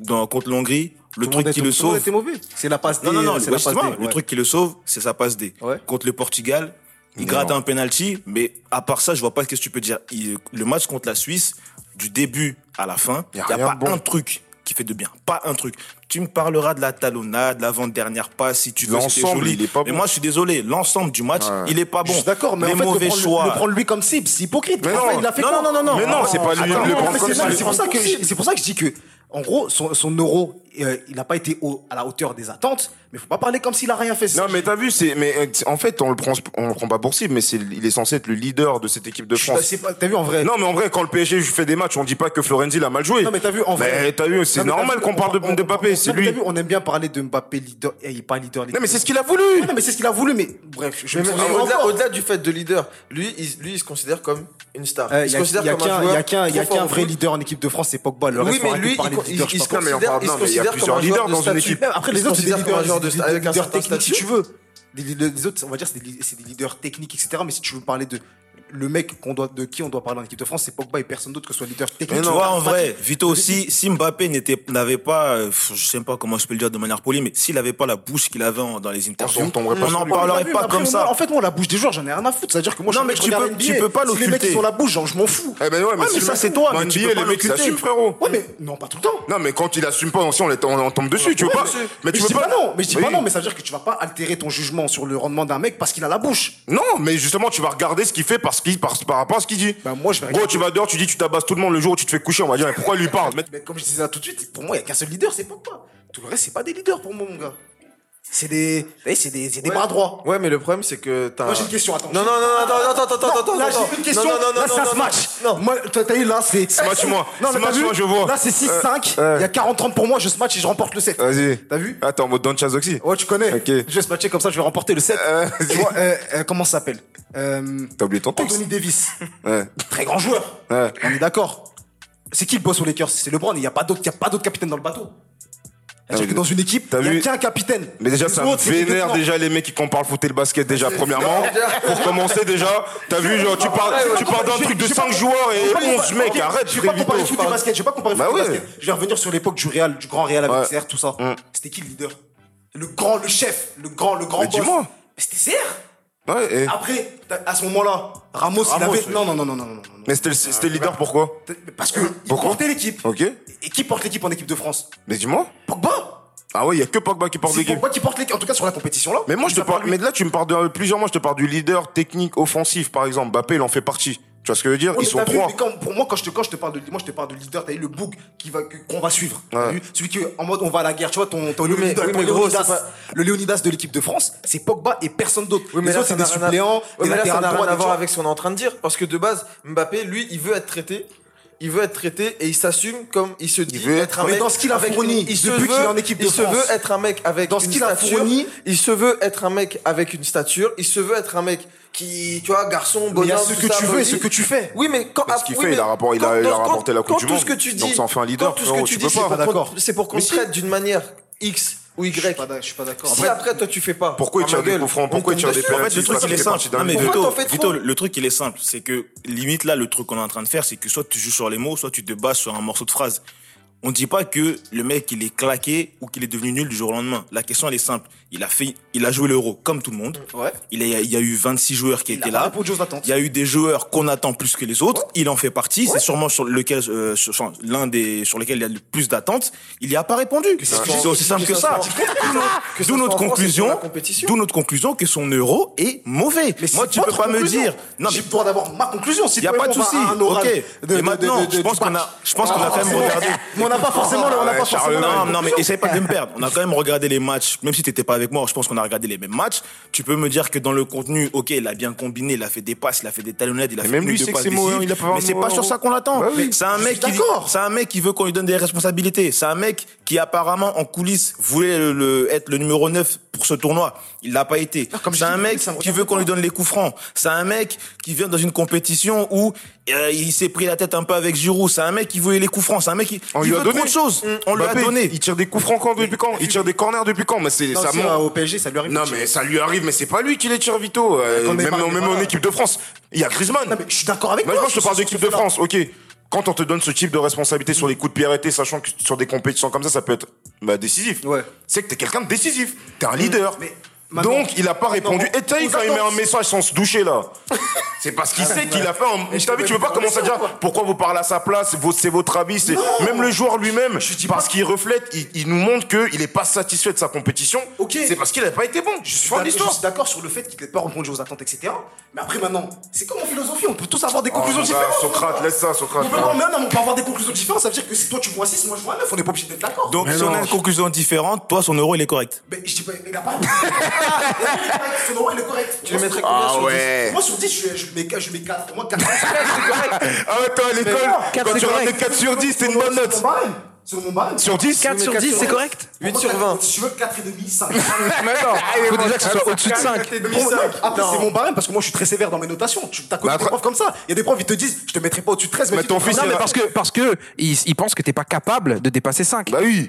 Dans contre l'Hongrie, le Tout truc qui le sauve, mauvais. C'est la passe D. non, non, non, c'est la passe D. justement, le truc qui le sauve, c'est sa passe D. Ouais. Contre le Portugal, il Non. gratte un penalty, mais à part ça, je vois pas ce que tu peux dire. Il- le match contre la Suisse, du début à la fin, il a y a, pas bon. un truc qui fait de bien. Pas un truc. Tu me parleras de la talonnade, l'avant-dernière passe, si tu veux, c'était L'ensemble, joli. il est pas Mais moi, je suis désolé, l'ensemble du match, Ouais. il est pas bon. Je suis d'accord, mais Les en fait, mauvais le prendre, choix. le prendre lui comme cible, c'est hypocrite. Mais Enfin, non. il a fait Non, quoi non, non, non, Mais non, c'est pas lui Attends, le prendre comme c'est- pour ça que je- c'est pour ça que je dis que, en gros, son, son euro, euh, il n'a pas été au- à la hauteur des attentes, mais faut pas parler comme s'il a rien fait. Non, mais t'as vu, c'est, mais euh, en fait, on le prend, on le prend pas pour cible, mais c'est, il est censé être le leader de cette équipe de France. T'as vu en vrai Non, mais en vrai, quand le PSG fait des matchs, on dit pas que Florenzi l'a mal joué. Non, mais t'as vu en vrai. Mais t'as vu, c'est normal vu, qu'on on- parle de, on- de on- Mbappé, on- c'est lui. t'as vu, on aime bien parler de Mbappé leader. Eh, il est pas leader. Non, mais c'est ce qu'il a voulu. Non, mais c'est ce qu'il a voulu, mais bref, je au-delà, du fait de leader, lui, il, lui, il se considère comme une star. Euh, il se considère comme un joueur a qu'un, il y a qu'un vrai leader en équipe de France, c'est Pogba. Le Oui, mais lui, il, se considère, parle- il se non, mais il y a considère plusieurs comme un leaders de dans une équipe. Après, les autres, c'est des comme un leaders, joueur de avec un leaders certain si tu veux. Leaders- Les autres, on va dire, c'est des leaders techniques, etc. Mais si tu veux parler de le mec qu'on doit, de qui on doit parler en équipe de France, c'est Pogba et personne d'autre que ce soit leader technique. Mais tu vois, en vrai, Vito aussi, si Mbappé n'était, n'avait pas, euh, je sais pas comment je peux le dire de manière polie, mais s'il avait pas la bouche qu'il avait dans les interviews, On tomberait pas on sur n'en parlerait Mais pas comme moi, ça. En fait, moi, la bouche des joueurs, j'en ai rien à foutre. C'est-à-dire que moi, Non, je, mais je tu peux- NBA. tu peux pas Si les mecs l'occulter. ils ont la bouche, genre, je m'en fous. Eh ben ouais, mais, Ouais, si mais le ça, c'est toi, Dans mais tu NBA, peux les pas mecs l'occulter. s'assument, frérot. Ouais, mais non, pas tout le temps. Non, mais quand il assume pas, on, on, tombe dessus, tu veux pas. Mais tu je veux dis pas. non, mais je dis pas non, mais ça veut dire que tu vas pas altérer ton jugement sur le rendement d'un mec parce qu'il a la bouche. Non, mais justement, tu vas regarder ce qu'il fait parce qu'il, par, par rapport à ce qu'il dit. Bah, moi, je vais Gros, tu vas dehors, tu dis, tu tabasses tout le monde le jour où tu te fais coucher, on va dire, mais pourquoi il lui parle? Mais- Mais comme je disais ça tout de suite, pour moi, il y a qu'un seul leader, c'est Pogba. Tout le reste, c'est pas des leaders pour moi, mon gars. C'est des, c'est des, c'est des bras droits. Ouais, mais le problème, c'est que t'as. Moi, j'ai une question, attends. Non, non, non, attends, attends, attends, attends, attends. là, j'ai une question. Non, non, non, là, non, c'est un non, smash. Non. Moi, t'as eu là, c'est. Smash-moi. Non, Smash-moi, je vois. Là, c'est 6-5. Il euh. y a 40-30 pour moi, je smash et je remporte le 7. Vas-y. T'as vu Attends, en mode Don Chazoxy. Ouais, tu connais. Ok. Je vais smatcher comme ça, je vais remporter le 7. Euh, tu vois, euh, euh, comment ça s'appelle euh, T'as oublié ton texte. Anthony Davis. Ouais. Très grand joueur. Ouais. On est d'accord. C'est qui le boss aux Lakers? C'est LeBron. Il n'y a pas d'autre, il y a pas d'autre capitaine dans le bateau. C'est-à-dire mais que dans une équipe, t'as il n'y vu a qu'un capitaine. Mais déjà, Les ça autres, vénère déjà les mecs qui comparent le foot et le basket déjà, premièrement. Pour commencer déjà, t'as vu, genre, tu parles, tu parles d'un truc de 5 joueurs et 11 mecs, arrête, Je vais pas comparer foot et basket. Je vais pas comparer Bah foot et basket. Je vais revenir sur l'époque du Real, du grand Real avec. CR, tout ça. Mm. C'était qui le leader? Le grand, le chef, le grand, le grand Mais boss. C'était CR. Ouais, et- Après, à ce moment-là, Ramos, il avait. oui. Non, non, non, non, non, non. Mais c'était le, leader pourquoi Parce que il Pourquoi portait l'équipe. Ok. Et qui porte l'équipe en équipe de France Mais dis-moi. Pogba. Ah ouais, il y a que Pogba qui porte l'équipe. Pogba qui porte l'équipe, en tout cas sur la compétition là. Mais moi, je te parle, mais là, tu me parles de plusieurs mois, je te parle du leader technique offensif, par exemple. Mbappé, il en fait partie. Tu vois ce que je veux dire? Ils sont vu, trois. quand- pour moi, quand je te, quand je te parle de, moi, je te parle de leader, t'as eu le book qui va, qu'on va suivre. T'as Ouais. Celui qui, en mode, on va à la guerre, tu vois, ton, ton Oui, mais- Léonidas, oui, mais gros, Léonidas, pas- le Léonidas de l'équipe de France, c'est Pogba et personne d'autre. Oui, mais Les autres, ça c'est des suppléants, des mais là, ça n'a rien à voir avec ce qu'on est en train de dire. Parce que de base, Mbappé, lui, il veut être traité. Il veut être traité et il s'assume comme il se dit veut être un Mais mec. dans ce qu'il a fourni, une- il se depuis qu'il veut- est en équipe de Il se France. veut être un mec avec Dans ce une qu'il a stature. fourni- Il se veut être un mec avec une stature. Il se veut être un mec qui, tu vois, garçon, Mais il y a bonhomme. ce que ça, tu veux et ce que tu fais. Oui, mais quand. Mais ce qu'il oui, fait, il a rapport- il a- il a quand- rapporté la Coupe du tout Monde. ce que tu dis. Donc ça en fait un leader, tout ce frérot, que tu dis, peux c'est pas. pour Pas qu'on- d'accord. c'est pour qu'on Mais te si. traite d'une manière X ou Y. je suis pas d'accord. Si après, toi, tu fais pas. Pourquoi il à tire des gueule, coups francs Pourquoi il tire des. En fait, le truc, il est qu'il simple. Non, mais Vito, Vito, le truc, il est simple. C'est que, limite, là, le truc qu'on est en train de faire, c'est que soit tu joues sur les mots, soit tu te bases sur un morceau de phrase. On dit pas que le mec, il est claqué ou qu'il est devenu nul du jour au lendemain. La question, elle est simple. Il a fait, il a joué l'euro comme tout le monde. Ouais. Il, y a eu 26 joueurs qui Il étaient là. Il y a eu des joueurs qu'on attend plus que les autres. Il en fait partie. C'est sûrement sur lequel, euh, sur- l'un des sur lesquels il y a le plus d'attentes. Il y a pas répondu. C'est aussi simple que ça. Que ça D'où notre conclusion. D'où notre conclusion que son euro est mauvais. Mais Moi, tu peux pas me dire. Non, J'ai mais droit d'avoir ma conclusion. Si il y a pas de souci. Ok. Et maintenant, je pense qu'on a, je pense qu'on a quand même regardé. On n'a pas forcément, on n'a pas forcément. Non, non, mais essaye pas de me perdre. On a quand même regardé les matchs, même si t'étais pas avec moi, je pense qu'on a regardé les mêmes matchs. Tu peux me dire que dans le contenu, ok, il a bien combiné, il a fait des passes, il a fait des talonnettes, il a Mais fait même lui, que passes Mais c'est pas sur ça qu'on l'attend. Bah oui. C'est un mec qui, d'accord. c'est un mec qui veut qu'on lui donne des responsabilités. C'est un mec qui apparemment en coulisses voulait le, le- être le numéro 9 pour ce tournoi. Il l'a pas été. Ah, C'est un mec qui veut qu'on lui donne les coups francs. C'est un mec qui vient dans une compétition où euh, il s'est pris la tête un peu avec Giroud. C'est un mec qui voulait les coups francs. C'est un mec qui, veut donné. trop de choses. On lui a donné. Il tire des coups francs quand depuis quand? Il tire des corners depuis quand? Mais c'est Non, ça euh, Au PSG, ça lui arrive. Non mais ça lui arrive, mais c'est pas lui qui les tire Vito. Euh, même en équipe de France, il y a Griezmann. Non, mais je suis d'accord avec Mais toi. moi, je te parle d'équipe de ce France, ok. Quand on te donne ce type de responsabilité sur les coups de pied arrêtés, sachant que sur des compétitions comme ça, ça peut être bah, décisif. Ouais. C'est que t'es quelqu'un de décisif. T'es un leader. Mais maintenant- Donc, il a pas répondu. Non, Et t'as vu aux quand il met un message sans se doucher, là. C'est parce qu'il sait qu'il a fait un. Mais je te tu veux pas commencer à dire quoi. pourquoi vous parlez à sa place, c'est votre- c'est votre avis, c'est. Même le joueur lui-même, parce qu'il reflète, il, il nous montre qu'il est pas satisfait de sa compétition. Ok. C'est parce qu'il a pas été bon. Je suis d'accord- fan Je d'histoire. suis d'accord sur le fait qu'il n'ait pas répondu aux attentes, etc. Mais après, maintenant, c'est comme en philosophie, on peut tous avoir des conclusions Oh, bah, différentes. Socrate, laisse ça, Socrate. On peut, mais non, mais on peut avoir des conclusions différentes, ça veut dire que si toi tu vois un 6, moi je vois un 9, on n'est pas obligé d'être d'accord. Donc, Mais si on a non. une conclusion différente, toi, son euro, il est correct. Mais je dis pas, il a pas. Son euro, il est correct. Tu le mettrais combien sur 10 Moi sur 10, je, je mets, je mets 4. Pour moi, 4. Ah ouais, toi à l'école, non, quand tu ramenais 4 sur 10, c'était une bonne note. Sur mon barème. Sur 10 4 sur 10, c'est correct 8 sur 20. Si tu veux 4,5, 5. Il faut déjà que ce soit au-dessus de 5. Après, c'est mon barème parce que moi je suis très sévère dans mes notations. Tu as connu Bah, des profs comme ça. Il y a des profs, ils te disent, je te mettrai pas au-dessus de 13, mais, Mais tu ton fils, Non, mais parce que, parce que, il pense que t'es pas capable de dépasser 5. Bah oui.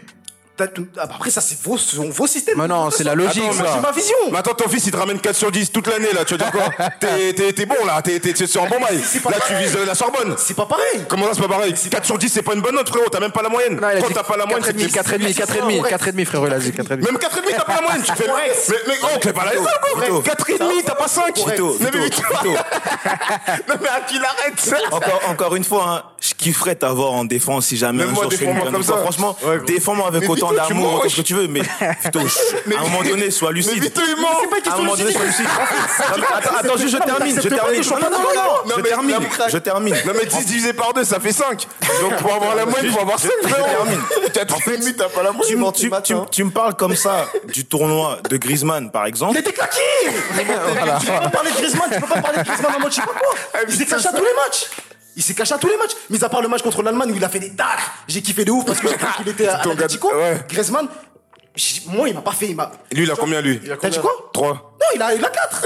T'as tout- ah, bah, après, ça, c'est vos, vos systèmes. Mais non, c'est la logique, Attends, ça. Moi, j'ai ma vision. Mais attends, ton fils, il te ramène 4 sur 10 toute l'année, là. Tu veux dire quoi T'es- T'es t'es bon, là. T'es t'es- t'es sur un bon bail. C'est Là, tu vises la Sorbonne. C'est pas pareil. Comment ça, c'est pas pareil 4 sur 10, c'est pas une bonne note, frérot. T'as même pas la moyenne. Quand t'as pas la moyenne, c'est 4,5, 4,5, 4,5, 4,5, frérot, il a dit 4,5. Même 4,5, t'as pas la moyenne. Tu fais. Mais, mais oh, t'es pas la. Vito. 4,5, t'as pas 5. Vito, Non, mais Vito, Vito. Vito. Non, mais à qui l'arrête Encore, une fois, hein, je kifferais t'avoir en défense si jamais un moi, jour je fais une. Franchement, défends-moi avec Mais autant D'amour, autant ce que tu veux, mais Vito, à un moment donné, sois lucide. Mais Vito, il ment. À un moment donné, sois lucide. Attends, je termine, je termine. Non, non, non, non, Je termine, je termine. Non mais 10 divisé par 2 ça fait 5 Donc pour avoir la moyenne faut avoir 5 frérot termine. 4,5 t'as pas la Tu, moyenne me- tu parles comme ça du tournoi de Griezmann, par exemple. Il était claqué Tu peux pas parler de Griezmann, tu peux pas parler de Griezmann en mode je sais pas quoi. Il s'est caché à tous les matchs. Il s'est caché à tous les matchs. Mis à part le match contre l'Allemagne où il a fait des tacles. J'ai kiffé de ouf parce que j'ai cru qu'il était à l'Atletico. ouais. Griezmann, moi il m'a pas fait. Il m'a. Lui il a combien lui T'as dit quoi 3 Non, il a, il a 4.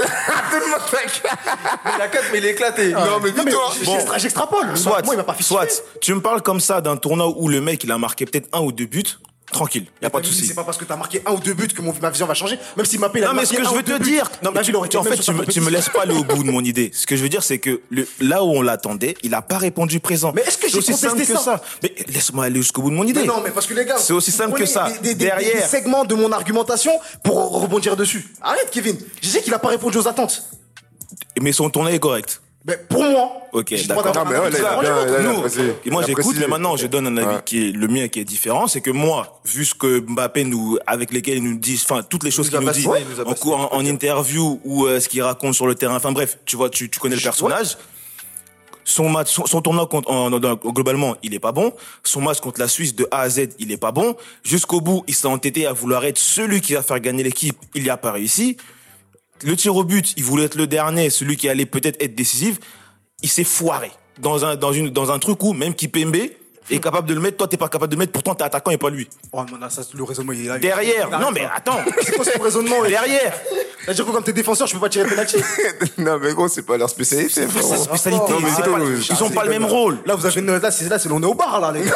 Il a 4, mais il est éclaté. Non mais Non, mais dis-toi Bon. j'extra- j'extrapole. Soit, Moi il m'a pas fait soit, tu me parles comme ça d'un tournoi où le mec il a marqué peut-être un ou deux buts, tranquille, y a pas de souci. C'est pas parce que t'as marqué un ou deux buts que mon, ma vision va changer. Même si Mbappé Non mais ce que je veux te dire, non mais tu, en fait tu me, tu me laisses pas aller au bout de mon idée. Ce que je veux dire c'est que le, là où on l'attendait, il a pas répondu présent. Mais est-ce que j'ai aussi simple contesté que ça ça Mais laisse-moi aller jusqu'au bout de mon idée. Mais non, mais parce que les gars, C'est aussi simple que ça. Des, des- Derrière. des segments de mon argumentation pour rebondir dessus. Arrête, Kevin. Je sais qu'il a pas répondu aux attentes. Mais son tournoi est correct. Mais pour moi, Ok, d'accord. mais ouais, là, bien- Nous, moi j'écoute, mais maintenant je donne un avis Ouais. qui est le mien qui est différent, c'est que moi, vu ce que Mbappé nous, avec lesquels il nous dit, enfin toutes les choses qu'il nous dit nous a en, cours- en, en interview ou euh, ce qu'il raconte sur le terrain, enfin bref, tu vois, tu, tu connais le personnage. Son match, son, son tournoi contre, en- globalement, il est pas bon. Son match contre la Suisse de A à Z, il est pas bon. Jusqu'au bout, il s'est entêté à vouloir être celui qui va faire gagner l'équipe. Il n'y a pas réussi. Le tir au but, il voulait être le dernier, celui qui allait peut-être être décisif. Il s'est foiré dans un dans une dans un truc où même Kipembe est capable de le mettre, toi t'es pas capable de le mettre. Pourtant t'es attaquant et pas lui. Oh, non, là, ça, le raisonnement, il est là. Derrière, non mais attends, C'est quoi ce raisonnement derrière. C'est-à-dire que comme t'es défenseur, je peux pas tirer penalty. Non mais gros c'est pas leur spécialité frérot. Spécialité, Non, mais c'est pas- pas- ils ont pas le même rôle. Là, vous avez une, là, c'est là, c'est on est au bar, là, les gars.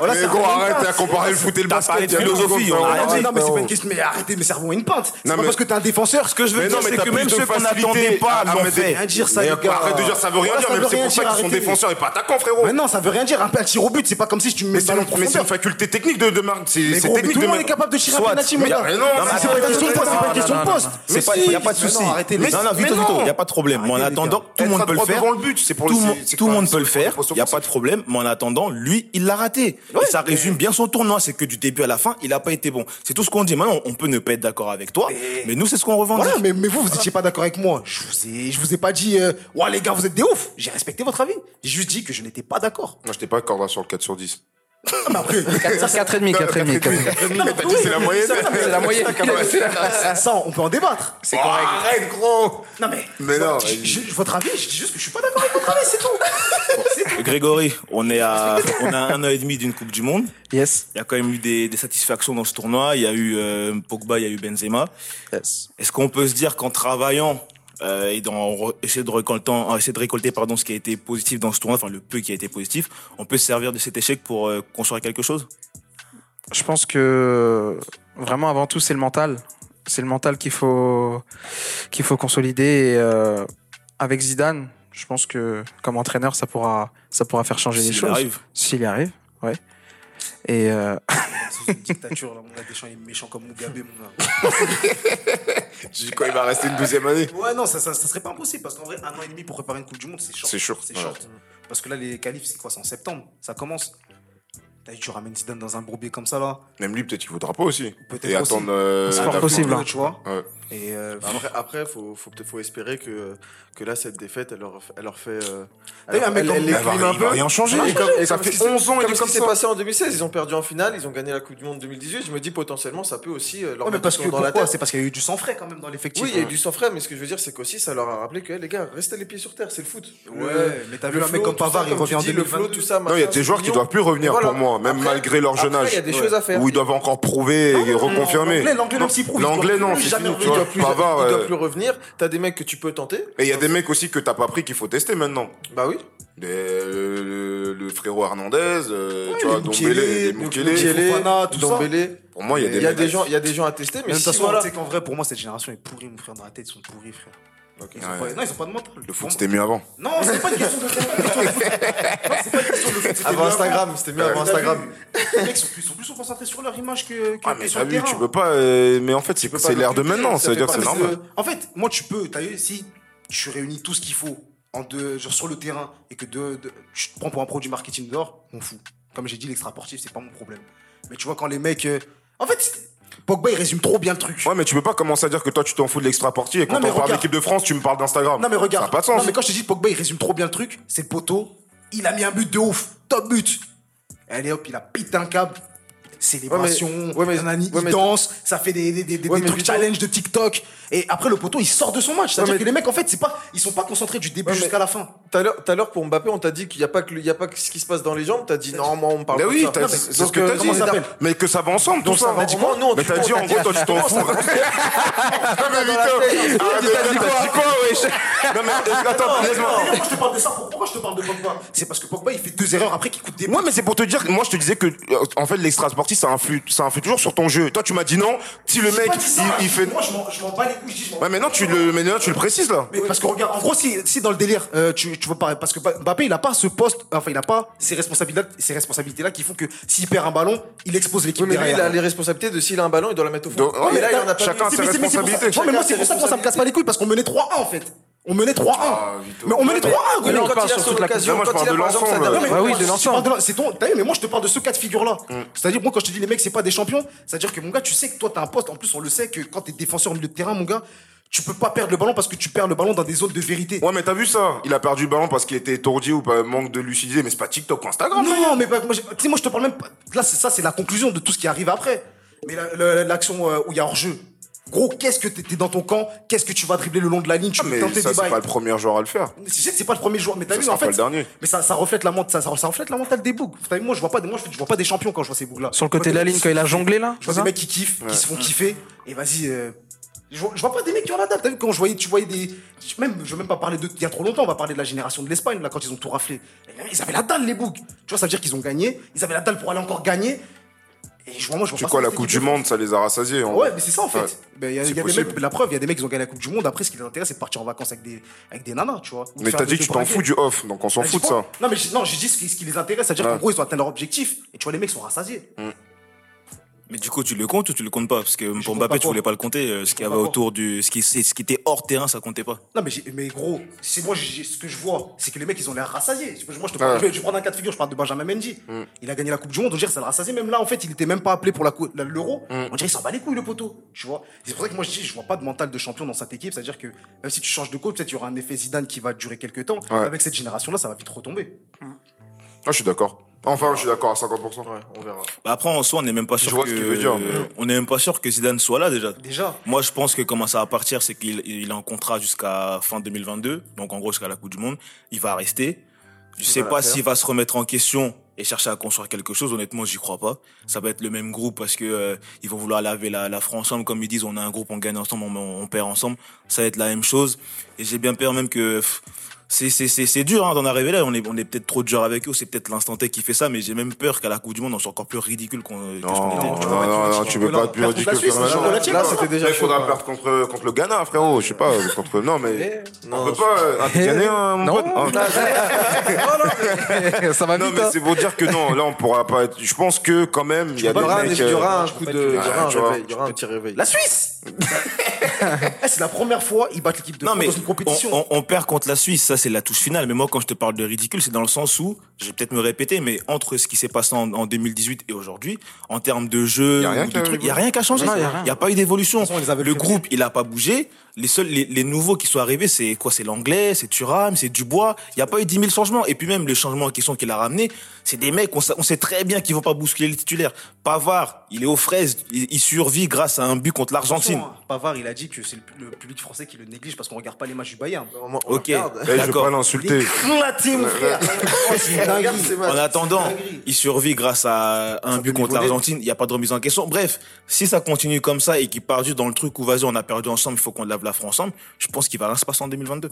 Oh, là, Mais c'est gros arrête pinte. à comparer le foot et le T'as basket parlé de philosophie, on a secondes, rien Non, dit. non, mais c'est pas une question, mais arrêtez, mais servons une pinte. C'est pas mais- parce que t'es un défenseur. Ce que je veux Mais dire, mais c'est t'as que même de ceux qu'on n'attendait pas l'ont mettre- fait. rien dire, ça, Mais les gars. arrête de dire ça veut rien Ouais, dire veut c'est pour ça qu'ils sont défenseurs et pas attaquants frérot. Mais non, ça veut rien dire. Un un tir au but, c'est pas comme si tu me mets Mais en mais c'est une faculté technique de, de marque. C'est Mais mais technique tout le de monde est capable de tirer un penalty, Mais mais non, mais c'est pas une question de poste, c'est pas de Mais y a pas de Mais souci. non, Non, Mais non. il y a pas de problème. Mais en attendant, tout le monde à peut le faire. devant le but, c'est pour Tout le- monde- peut le faire. Il y a pas de problème. Mais en attendant, lui, il l'a raté. Et ça résume bien son tournoi. C'est que du début à la fin, il a pas été bon. C'est tout ce qu'on dit. Maintenant, on peut ne pas être d'accord avec toi. Mais nous, c'est ce qu'on revendique. Voilà, mais, mais vous, vous étiez pas d'accord avec moi. Je vous ai, je vous ai pas dit, euh, ouais, les gars, vous êtes des oufs. J'ai respecté votre avis. J'ai juste dit que je n'étais pas d'accord. Moi j'étais pas cordé sur le 4 sur 10. Ah, mais après, 4,5, 4,5, 4,5. Mais t'as dit c'est la moyenne. C'est la moyenne. ça, on peut en débattre. C'est correct. Arrête gros. Non, mais. Mais non, votre avis, je dis juste que je suis pas d'accord avec votre avis, c'est tout. C'est tout. Grégory, on est à, on a un an et demi d'une Coupe du Monde. Yes. Il y a quand même eu des, des satisfactions dans ce tournoi. Il y a eu euh, Pogba, il y a eu Benzema. Yes. Est-ce qu'on peut se dire qu'en travaillant euh, et dans re- essayer de récolter, euh, essayer de récolter pardon ce qui a été positif dans ce tournoi, enfin le peu qui a été positif, on peut se servir de cet échec pour euh, construire quelque chose? Je pense que vraiment avant tout c'est le mental. C'est le mental qu'il faut qu'il faut consolider. Et, euh, avec Zidane, je pense que comme entraîneur ça pourra ça pourra faire changer les S'il choses. arrive. S'il y arrive, ouais. Et euh, C'est une dictature, là. Mon gars, Deschamps, il est méchant comme Mugabe, mon gars. Tu dis quoi il va rester une deuxième année? Ouais, non, ça, ça, ça serait pas impossible parce qu'en vrai, un an et demi pour préparer une Coupe du Monde, c'est short. C'est short, C'est ouais. Parce que là, les qualifs, c'est quoi C'est en septembre. Ça commence. T'as vu, tu ramènes Zidane dans un bourbier comme ça, là. Même lui peut-être qu'il voudra pas aussi. Peut-être Et aussi. attendre. euh, C'est fort possible, hein. Tu vois Ouais. Et euh, Après, après faut, faut, peut-être- faut espérer que, que là, cette défaite, elle leur, elle leur fait. Euh, un mec comme- les Elle va- un va peu. rien changer. Et comme- et Ça comme fait ce qui s'est- 11 ans, Comme ce comme qui s'est ça. passé en 2016, ils ont perdu en finale, ils ont gagné la Coupe du Monde 2018. Je me dis potentiellement, ça peut aussi euh, leur Ouais, mais parce que dans la tête. C'est parce qu'il y a eu du sang frais quand même dans l'effectif. Oui, il y a eu du sang frais, mais ce que je veux dire, c'est qu'aussi, ça leur a rappelé que, hey, les gars, restez les pieds sur terre, c'est le foot. Ouais, mais t'as vu un mec comme Pavard, il revient dis, le flow, 2022. tout ça. Non, il y a des joueurs qui doivent plus revenir pour moi, même malgré leur jeune âge. Il y a des choses à faire. Où ils doivent encore prouver et reconfirmer. L'anglais, l'anglais, même s'il prouve, il L'anglais, non, doit plus, Pavard, il doit euh, plus revenir. T'as des mecs que tu peux tenter. Et il y a des mecs aussi que t'as pas pris qu'il faut tester maintenant. Bah oui. le, le frérot Hernandez, euh, tu vois, Dombele, Mukele. Fofana, tout ça. Dombele. Pour moi, il y a des Il y a mecs- des gens, il y a des gens à tester, mais de si toute façon, voilà. tu sais qu'en vrai, pour moi, cette génération est pourrie, mon frère, dans la tête, ils sont pourris, frère. Ils ont Ouais. pas- Non, ils ont pas de mental. Le foot, c'était mieux avant. Non, c'est pas une question de c'est Avant Instagram, c'était mieux avant Instagram. Les mecs sont plus, sont plus concentrés sur leur image que, que, Ah, que mais sur t'as le vu, tu peux pas, euh, mais en fait, c'est l'air de maintenant, ça ça veut dire que c'est normal. En fait, moi, tu peux, t'as vu, si tu réunis tout ce qu'il faut en deux, genre sur le terrain et que de, de- tu te prends pour un produit marketing dehors, on fout. Comme j'ai dit, l'extra sportif, c'est pas mon problème. Mais tu vois, quand les mecs. euh, En fait, Pogba, il résume trop bien le truc. Ouais, mais tu peux pas commencer à dire que toi, tu t'en fous de l'extra portier et quand on parle d'équipe de France, tu me parles d'Instagram. Non mais regarde, Ça n'a pas de sens. non mais quand je te dis Pogba il résume trop bien le truc, c'est le poteau, il a mis un but de ouf, top but. Allez hop, il a pété un câble. Célébration, Ouais, mais- ouais, mais- nanani, ouais, il danse, ça fait des, des, des, des- trucs challenge de TikTok. Et après le poteau il sort de son match. C'est-à-dire Ouais, mais- que les mecs en fait c'est pas, ils sont pas concentrés du début Ouais, jusqu'à la fin. Tout à l'heure, pour Mbappé, on t'a dit qu'il n'y a pas que il y a pas que ce qui se passe dans les jambes. T'as dit non, moi on me parle Mais pas oui, de ça. t'as- Non, c'est ce que donc, t'as euh, dit. comment ça s'appelle Mais que ça va ensemble, tout Donc ça Mais t'as dit, on en gros, dit- toi, tu t'en fous. tête. Ah, mais t'as dit quoi, wesh Non, mais attends, laisse-moi. Pourquoi je te parle de ça Pourquoi je te parle de Pogba? C'est parce que Pogba il fait deux erreurs après qui coûtent des Ouais, mais c'est pour te dire, moi je te disais que, euh, en fait, l'extra sportif, ça influe, ça influe toujours sur ton jeu. Toi, tu m'as dit non, si le mec, il, fait. Moi je m'en- je m'en bats les Ouais, mais non, tu le, mais non, tu le précises là. Mais parce que regarde, en gros, si, si dans le délire, euh, tu, tu vois pas, parce que Mbappé, il a pas ce poste, enfin, il a pas ces responsabilités, ces responsabilités-là qui font que s'il perd un ballon, il expose l'équipe Oui, mais lui, derrière. il a les responsabilités de s'il a un ballon, il doit la mettre au fond. Donc, ouais, mais là, il là, en a pas chacun ses responsabilités. Ouais, mais moi, c'est pour ça que moi, ça me casse pas les couilles, parce qu'on menait 3-1, en fait. On menait 3-1. Ah, mais on menait 3-1, gros. Oui, mais on quand il a sur son occasion, Moi, je quand parle il a par exemple sa dernière- Non, oui, moi, de l'ensemble. C'est ton, t'as vu, mais moi, je te parle de ce cas de figure-là. Mm. C'est-à-dire, moi, quand je te dis les mecs, c'est pas des champions, c'est-à-dire que mon gars, tu sais que toi, t'as un poste. En plus, on le sait que quand t'es défenseur au milieu de terrain, mon gars, tu peux pas perdre le ballon parce que tu perds le ballon dans des zones de vérité. Ouais, mais t'as vu ça? Il a perdu le ballon parce qu'il était étourdi ou manque de lucidité, mais c'est pas TikTok ou Instagram. Non, mais pas- moi, je te parle même pas. Là, c'est ça, c'est la conclusion de tout ce qui arrive après. Mais la- la- l'action euh, où il y a hors-jeu. Gros, qu'est-ce que t'es dans ton camp? Qu'est-ce que tu vas dribbler le long de la ligne? Tu Ah, mais tenter ça, des c'est pas le premier joueur à le faire. Je sais que c'est pas le premier joueur, mais t'as vu, en fait. pas le dernier. Mais ça, ça reflète la mentale, ça, ça reflète la mentale des bougs. T'as vu, moi, je vois pas, des- moi, je, vois pas des champions quand je vois ces bougs-là. Sur le côté de la ligne, quand il a jonglé là Je vois des mecs qui kiffent, qui se font kiffer. Et vas-y, euh, je, vois, je vois pas des mecs qui ont la dalle. T'as vu, quand je voyais, tu voyais des. Même, je veux même pas parler de. Il y a trop longtemps, on va parler de la génération de l'Espagne, là, quand ils ont tout raflé. Ils avaient la dalle, les bougs. Tu vois, ça veut dire qu'ils ont gagné. Ils avaient la dalle pour aller encore gagner. Et je moi, je pas quoi, la Coupe du Monde, ça les a rassasiés. en Ouais, mais c'est ça en fait. Ouais. Ben, il y a, y a des mecs, la preuve, il y a des mecs qui ont gagné la Coupe du Monde. Après, ce qui les intéresse, c'est de partir en vacances avec des, avec des nanas, tu vois. Mais t'as dit que tu t'en fous du off, donc on s'en Ah, fout de je ça. Non, mais je, non, j'ai dit ce qui, les intéresse, c'est-à-dire qu'en gros, ils ont atteint leur objectif. Et tu vois, les mecs sont rassasiés. Mais du coup, tu le comptes ou tu le comptes pas? Parce que pour Mbappé, tu voulais pas le compter. euh, Ce qu'il y compte avait autour du. Ce qui, ce qui était hors terrain, ça comptait pas. Non, mais, mais gros, c'est moi, ce que je vois, c'est que les mecs, ils ont l'air rassasiés. Moi, je te parle, je vais- je vais prendre un cas de figure, je parle de Benjamin Mendy. Il a gagné la Coupe du Monde, on dirait que ça le rassasié. Même là, en fait, il était même pas appelé pour l'Euro. On dirait qu'il s'en bat les couilles, le poteau. Tu vois. C'est pour ça que moi, je dis, je vois pas de mental de champion dans cette équipe. C'est-à-dire que même si tu changes de coach, peut-être il y aura un effet Zidane qui va durer quelques temps. Ouais. Avec cette génération-là, ça va vite retomber. Ah, je suis d'accord. Enfin, je suis d'accord à 50%. Ouais, on verra. Bah après, en soi, on n'est même pas sûr vois que. ce qu'il veut dire, mais- On n'est même pas sûr que Zidane soit là déjà. Déjà. Moi, je pense que comment ça va partir, c'est qu'il il est en contrat jusqu'à fin 2022, donc en gros jusqu'à la Coupe du Monde. Il va rester. Je sais va la pas s'il va se remettre en question et chercher à construire quelque chose. Honnêtement, j'y crois pas. Ça va être le même groupe parce que euh, ils vont vouloir laver la, la France ensemble, comme ils disent. On a un groupe, on gagne ensemble, on, on perd ensemble. Ça va être la même chose. Et j'ai bien peur même que pff, c'est c'est c'est c'est dur hein, d'en arriver là. On est on est peut-être trop dur avec eux. C'est peut-être l'instant T qui fait ça, mais j'ai même peur qu'à la Coupe du Monde, on soit encore plus ridicule qu'on ce qu'on Non, était. non, tu vois. non, non, tu veux pas être plus ridicule que. Là, c'était déjà il faudra perdre contre, contre le Ghana, frérot. Je sais pas, contre. Non, mais. Non, On peut pas. euh, Ah, t'es gagné, hein, mon Non. pote ça va Non, vite. mais hein. c'est pour dire que non, là, on pourra pas être. Je pense que quand même, il y a des aura un- mecs. il y aura euh, un coup de, il y aura un petit réveil. La Suisse Eh, C'est la première fois ils battent l'équipe de Non France mais dans une compétition. on, on- on perd contre la Suisse, ça c'est la touche finale. Mais moi quand je te parle de ridicule, c'est dans le sens où, je vais peut-être me répéter, mais entre ce qui s'est passé en, en 2018 et aujourd'hui, en termes de jeu, a il y a rien qui a changé. A Il rien. y a pas eu d'évolution. Le groupe, il a pas bougé. Les seuls, les, les nouveaux qui sont arrivés, c'est quoi? C'est l'anglais, c'est Thuram, c'est Dubois. Il y a pas eu 10 000 changements. Et puis même les changements en question qu'il a ramenés, c'est des mecs, on, sa- on sait très bien qu'ils vont pas bousculer les titulaires. Pavard, il est aux fraises, il, il survit grâce à un but contre l'Argentine. Pavard, il a dit que c'est le, le public français qui le néglige parce qu'on regarde pas les matchs du Bayern. On- on Ok. regarde. Je veux pas l'insulter. En attendant, il survit grâce à un but contre l'Argentine. Il n'y a pas de remise en question. Bref, si ça continue comme ça et qu'il part juste dans le truc où vas-y, on a perdu ensemble, il faut qu'on lave la France ensemble, je pense qu'il va rien se passer en 2022.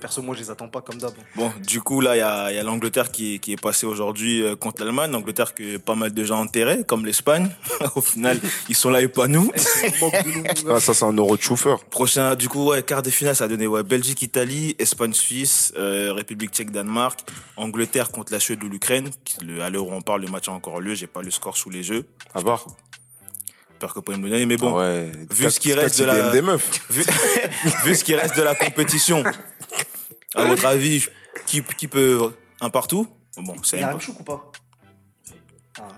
Perso, moi, je les attends pas comme d'hab. Bon, du coup, là, il y a, y a l'Angleterre qui, qui est passée aujourd'hui euh, contre l'Allemagne. L'Angleterre que pas mal de gens enterrés, comme l'Espagne. Au final, ils sont là et pas nous. Ah, ça, c'est un euro de chauffeur. Prochain, du coup, ouais, quart de finale, ça a donné ouais, Belgique, Italie, Espagne, Suisse, euh, République tchèque, Danemark, Angleterre contre la Suède ou l'Ukraine. À l'heure où on parle, le match a encore lieu. J'ai pas le score sous les yeux. À voir. J'espère que vous pouvez me donner, mais bon. Ah ouais. vu ce qui reste de la- idées des meufs. vu, vu ce qui reste de la compétition, à votre avis, qui, qui peut un partout? Bon, c'est Il y a un un chouk ou pas? Ah.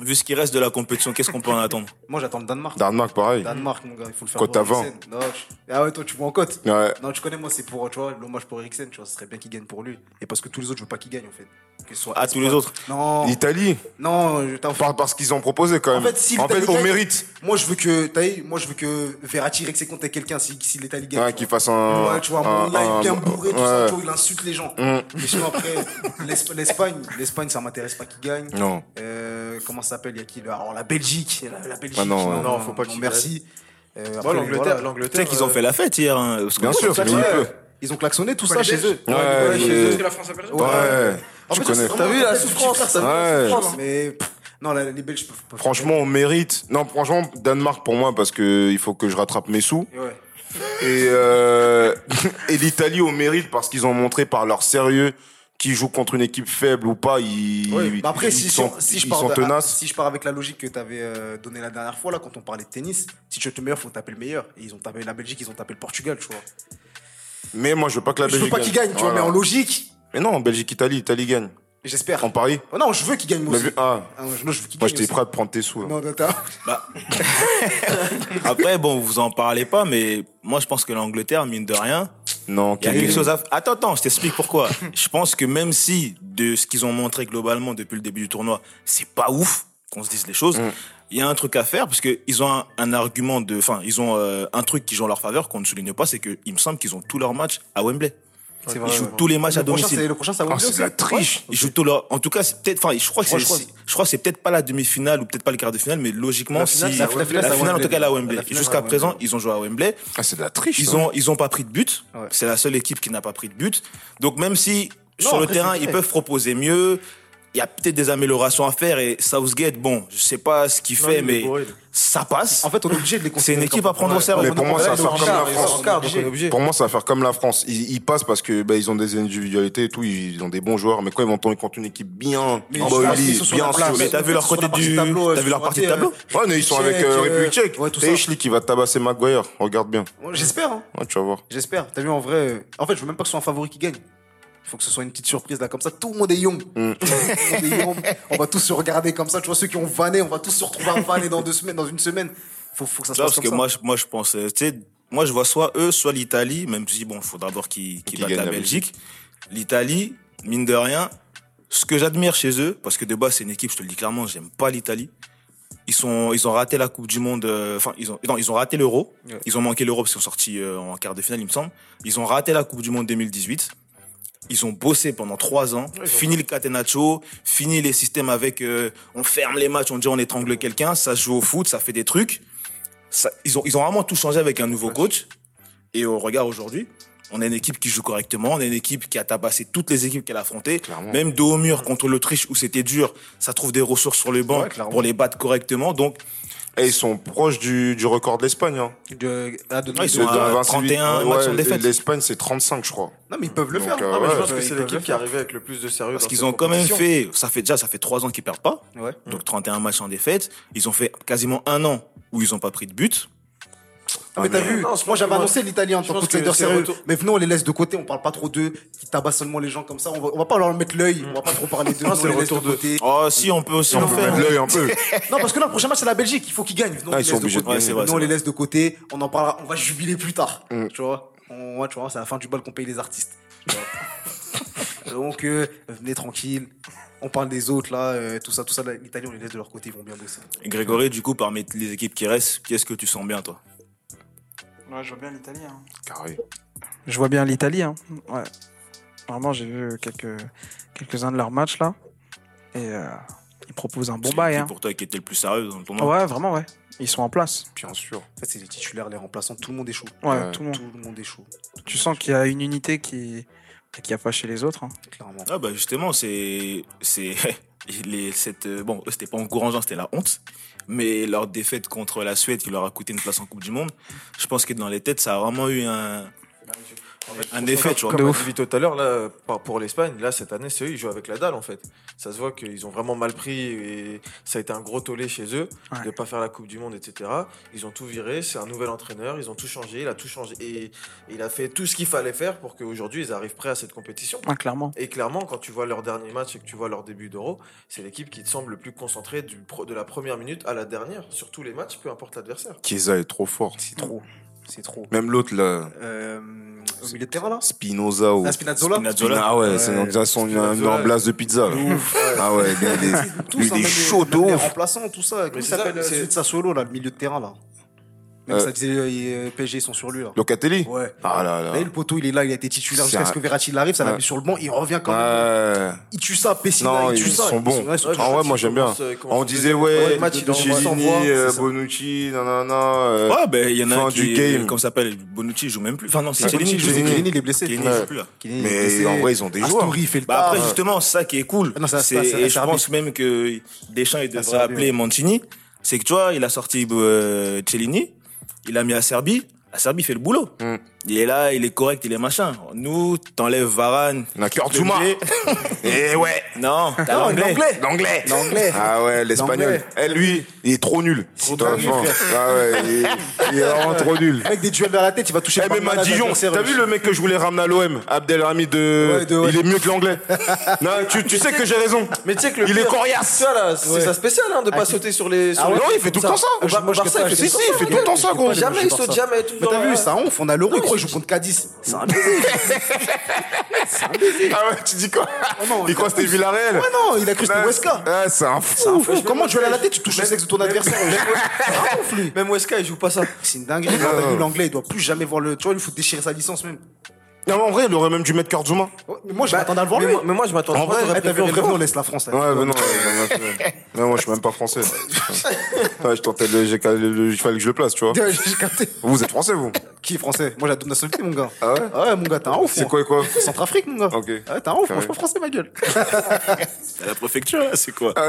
Vu ce qui reste de la compétition, qu'est-ce qu'on peut en attendre Moi, j'attends le Danemark. Danemark, pareil. Danemark, mon gars, il faut le faire. 20. Eriksen. Non, je- Ah ouais, toi, tu vois en cote Ouais. Non, tu connais, moi, c'est pour, tu vois, l'hommage pour Eriksen, tu vois, ce serait bien qu'il gagne pour lui. Et parce que tous les autres, je veux pas qu'il gagne, en fait. Que ce soit Ah, tous les autres Non, L'Italie. non, je t'en Par- Parce qu'ils ont proposé quand En même. fait, si en fait, au gagne- mérite. Moi, je veux que, t'as vu, moi, je veux que Verratti règle ses comptes avec quelqu'un si, si l'Italie gagne. Ouais, qu'il fasse un. Ouais, tu vois, un- est bien un- bourré, tout ouais. ça, tu vois, il insulte les gens. Mm. Mais sinon, après, l'Esp- l'Espagne, l'Espagne, ça m'intéresse pas qu'il gagne. Non. Euh, comment ça s'appelle Il y a qui Alors, la Belgique. La, la Belgique. Ah non, non, faut pas qu'il Merci. Euh, l'Angleterre, voilà. Tu l'Angleterre. sais qu'ils ont euh, fait la fête hier. Hein, parce que- Bien sûr, Ouais, mais il peut. Ils ont klaxonné tout ça chez eux. Ouais, la France a perdu. Ouais, tu connais. T'as vu la souffrance, vu Ouais. la souffrance Mais pff, non, la- les Belges peuvent. peuvent- Franchement, on mérite. Non, franchement, Danemark pour moi parce que il faut que je rattrape mes sous. Ouais. Et, euh, et l'Italie au mérite parce qu'ils ont montré par leur sérieux qu'ils jouent contre une équipe faible ou pas. Ils, bah après, ils si, sont, si, je pars de- tenaces. si je pars avec la logique que tu avais donnée la dernière fois, là, quand on parlait de tennis, si tu veux être le meilleur, faut taper le meilleur. Et ils ont tapé la Belgique, ils ont tapé le Portugal, tu vois. Mais moi, je veux pas que la je veux Belgique pas qu'ils gagnent, tu vois, mais en logique, Mais non, Belgique-Italie, Italie gagne. j'espère. En Paris. Oh non, je veux qu'ils gagnent, moi aussi. ah, Ah, non, je veux qu'ils moi, j'étais prêt à te prendre tes sous. là. Non, non, t'as- Après, bon, vous en parlez pas, mais moi, je pense que l'Angleterre, mine de rien, Non, il y a quel- quelque chose à. Attends, attends, je t'explique pourquoi. je pense que même si de ce qu'ils ont montré globalement depuis le début du tournoi, c'est pas ouf qu'on se dise les choses. Mm. Il y a un truc à faire parce que ils ont un, un argument de, enfin, ils ont euh, un truc qui joue en leur faveur qu'on ne souligne pas, c'est que il me semble qu'ils ont tous leurs matchs à Wembley. C'est Ils vrai, jouent ouais. tous les matchs à Le prochain, domicile. c'est- Le prochain, ça va Ah, c'est de la triche. Ils jouent tous leurs. En tout cas, c'est peut-être. Enfin, je crois que Je c'est. crois, je crois. Que c'est peut-être pas la demi-finale ou peut-être pas le quart de finale, mais logiquement, La si finale, la à finale, à en tout cas, La Wembley. Jusqu'à présent, ils ont joué à Wembley. Ah, c'est de la triche. Ils ça. ont, ils ont pas pris de but. Ouais. C'est la seule équipe qui n'a pas pris de but. Donc même si Non, sur le terrain ils peuvent proposer mieux, il y a peut-être des améliorations à faire. Et Southgate, bon, je sais pas ce qu'il Non, fait, mais ça passe. En fait, on est obligé de les C'est une équipe à prendre au sérieux. Mais pour moi, ça va faire comme la France. Pour moi, ça va faire comme la France. Ils, ils passent parce que bah, ils ont des individualités et tout. Ils ont des bons joueurs. Mais quand ils vont tomber contre une équipe bien, Mais sur bien solide. Mais t'as vu leur côté partie du, tableau, t'as vu leur partie de tableau. Ouais, mais ils sont avec euh, République Tchèque. Et. Ishli qui va tabasser Maguire. Regarde bien. J'espère, hein. Ouais, tu vas voir. J'espère. T'as vu en vrai. euh, En fait, je veux même pas que ce soit un favori qui gagne. Il faut que ce soit une petite surprise là comme ça. Tout le monde est young. Mm. Tout le monde est young. On va tous se regarder comme ça. Tu vois ceux qui ont vanné, on va tous se retrouver à vanner dans deux semaines, dans une semaine. Faut, faut que ça se passe parce comme que ça. moi, je, moi, je pense, euh, tu sais, moi, je vois soit eux, soit l'Italie, même si, bon, il faut d'abord qu'ils Qu'ils battent la la Belgique. L'Italie, mine de rien, ce que j'admire chez eux, parce que de base, c'est une équipe, je te le dis clairement, j'aime pas l'Italie. Ils sont, ils ont raté la Coupe du Monde, euh, enfin, ils ont, non, ils ont raté l'Euro. Ouais. Ils ont manqué l'Euro parce qu'ils sont sortis euh, en quart de finale, il me semble. Ils ont raté la Coupe du Monde 2018. Ils ont bossé pendant trois ans, fini le catenaccio, fini les systèmes avec euh, on ferme les matchs, on dit on étrangle quelqu'un, ça se joue au foot, ça fait des trucs. Ça- ils, ont, ils ont vraiment tout changé avec un nouveau coach. Et au regard aujourd'hui, on a une équipe qui joue correctement, on a une équipe qui a tabassé toutes les équipes qu'elle a affrontées. Clairement. Même de haut mur contre l'Autriche où c'était dur, ça trouve des ressources sur le banc Ouais, pour les battre correctement. Donc, Et ils sont proches du, du record de l'Espagne. Hein. De- ah, de- Ouais, ils de- sont à De 28. 31 matchs sans défaite. L'Espagne, c'est 35, je crois. Non, mais ils peuvent le Donc, faire. euh, Ah, mais ouais. je pense Parce que c'est l'équipe qui faire. arrivait avec le plus de sérieux. parce qu'ils ont quand même fait, ça fait déjà, ça fait trois ans qu'ils perdent pas. Ouais. Donc 31 matchs en défaite. Ils ont fait quasiment un an où ils ont pas pris de but. Ah, mais t'as vu, non, pense moi j'avais annoncé l'Italie en tant qu'outsider sérieux. Mais venons, on les laisse de côté, on parle pas trop d'eux, qui tabassent seulement les gens comme ça. On va, on va pas leur mettre l'œil, on va pas trop parler d'eux. Non, on c'est les le laisse retour de côté. Oh, si, on peut aussi On en peut faire. mettre l'œil un peu. Non, parce que là, le prochain match, c'est la Belgique, il faut qu'ils gagnent. Venons, on Ah, les ils sont laisse de obligés de côté. gagner. Ouais, c'est vrai, Venons, c'est on les vrai. laisse de côté, on en parlera, on va jubiler plus tard. Tu vois on, ouais, tu vois, c'est à la fin du bal qu'on paye les artistes. Tu vois Donc, euh, venez tranquille. On parle des autres, là, euh, tout ça, tout ça. L'Italie, on les laisse de leur côté, ils vont bien bosser. Et Grégory, du coup, parmi les équipes qui restent, qu'est-ce que tu sens bien, toi? Ouais, je vois bien l'Italie. hein. Carré. Je vois bien l'Italie. Hein. Ouais. Vraiment, j'ai vu quelques quelques uns de leurs matchs là. Et euh, ils proposent un bon C'est bail. qui Hein. pour toi qui était le plus sérieux dans le tournoi. Ouais, vraiment, ouais. Ils sont en place. Bien sûr. En fait, c'est les titulaires, les remplaçants, tout le monde est chaud. Ouais, tout le monde. Tout le monde est chaud. Tout le Tu monde sens qu'il y a une unité qui qui a pas chez les autres. hein. Clairement. Ah bah justement, c'est c'est les cette euh, bon, c'était pas encourageant, c'était la honte. Mais leur défaite contre la Suède qui leur a coûté une place en Coupe du Monde, je pense que dans les têtes, ça a vraiment eu un un effet, tu vois. Comme De on ouf. tout à l'heure, là, pour l'Espagne, là, cette année, c'est eux, ils jouent avec la dalle, en fait. Ça se voit qu'ils ont vraiment mal pris et ça a été un gros tollé chez eux Ouais. de pas faire la Coupe du Monde, etc. Ils ont tout viré, c'est un nouvel entraîneur, ils ont tout changé, il a tout changé et il a fait tout ce qu'il fallait faire pour qu'aujourd'hui ils arrivent prêts à cette compétition. Ouais, clairement. Et clairement, quand tu vois leur dernier match et que tu vois leur début d'Euro, c'est l'équipe qui te semble le plus concentrée du pro- de la première minute à la dernière, sur tous les matchs, peu importe l'adversaire. Chiesa est trop fort. C'est trop. C'est trop. Même l'autre, là, Euh, au milieu de terrain, là Spinoza ou. Ah, Spinazzola Spinazzola. Ah ouais, Ouais. c'est une, une Spinazzola. emblasse de pizza. là. Ah ouais, il est, Tous, lui, hein, il est même les- chaud de même les ouf. remplaçants, tout ça. Comment s'appelle euh, c'est- celui de Sassuolo, là, le milieu de terrain, là Même Euh. ça disait, euh, PSG, ils sont sur lui, là. Locatelli Ouais. Ah là là. Là, le poteau, il est là, il a été titulaire jusqu'à ce que Verratti il arrive, ça l'a mis sur le banc, il revient quand même. Ouais. Il tue ça, Pessina, Non, il tue ils ça. sont bons. Ils sont Ah ouais, moi, j'aime bien. euh, On disait, ouais, Chiellini, euh. Bonucci, nanana. euh, Ouais, ben il y en a fin un du qui game. comment ça s'appelle Bonucci il joue même plus. Enfin non, c'est Ah, Chiellini il est blessé. Chiellini, joue plus là. Mais en vrai, ils ont des joueurs. Bah après justement, c'est ça qui est cool. Ah non, ça, C'est- et je pense même que Deschamps il devrait a appeler Mancini. C'est que tu vois, il a sorti euh, Cellini, il a mis à Serbie. La Serbie fait le boulot. Mm. Il est là, il est correct, il est machin. Nous, t'enlèves Varane. On a Kurtzuma. Dembélé. Eh ouais. Non, t'as Non, l'anglais. l'anglais. L'anglais. L'anglais. Ah ouais, l'espagnol. Eh, lui, il est trop nul. Trop nul, franchement. Ah ouais, il est, il est vraiment trop nul. Avec des duels vers la tête, il va toucher Eh, le même à Dijon, t'as vu le mec que je voulais ramener à l'OM Abdelhamid de... Ouais, de- ouais. Il est mieux que l'anglais. non, tu, tu sais que j'ai raison. Mais tu sais que le Il est pire, coriace. tu vois, là, c'est Ouais. ça spécial hein, de pas Ah, sauter sur les. Sur Ah ouais, les non, il fait tout le temps ça. Au Bar- Moi, je Barça, kiffe pas, il fait tout Si, le il temps fait ça. tout le temps ça, gros. Jamais, il saute ça. jamais. tout Mais dans t'as vu, c'est un ouf, on a l'euro, il croit qu'il joue contre Cadiz. C'est un baiser. Ah ouais, tu dis quoi non, Il croit que c'était Villarreal Ouais, non, il a cru que c'était Weska. Ah, c'est un C'est un fou. fou. Comment tu vas à la tête, tu touches le sexe de ton adversaire C'est un. Même Weska, il joue pas ça. C'est une dinguerie. L'anglais, il doit plus jamais voir le. Tu vois, il faut déchirer sa licence même. Non, mais en vrai, il aurait même dû mettre. Ouais, Mais moi, je m'attendais à le voir mais, lui. moi, mais moi, je m'attends. En vrai, T'as vu, on laisse la France là. Ouais, mais non, ouais, ouais, ouais, moi je suis même pas français. Ouais, je tentais le, j'ai- le- il fallait que je le place, tu vois. J'ai capté. Vous êtes français, vous? Qui est français? Moi, j'ai la nationalité, mon gars. Ah ouais? Ah ouais, mon gars, t'es un ouf. C'est quoi et quoi? Centrafrique, mon gars. Ok. Ah ouais, t'es un ouf, moi, je suis pas français, ma gueule. La préfecture, là, c'est quoi? Ah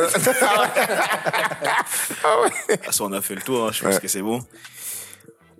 Ah, ça, on a fait le tour, hein, je pense Ouais. que c'est bon.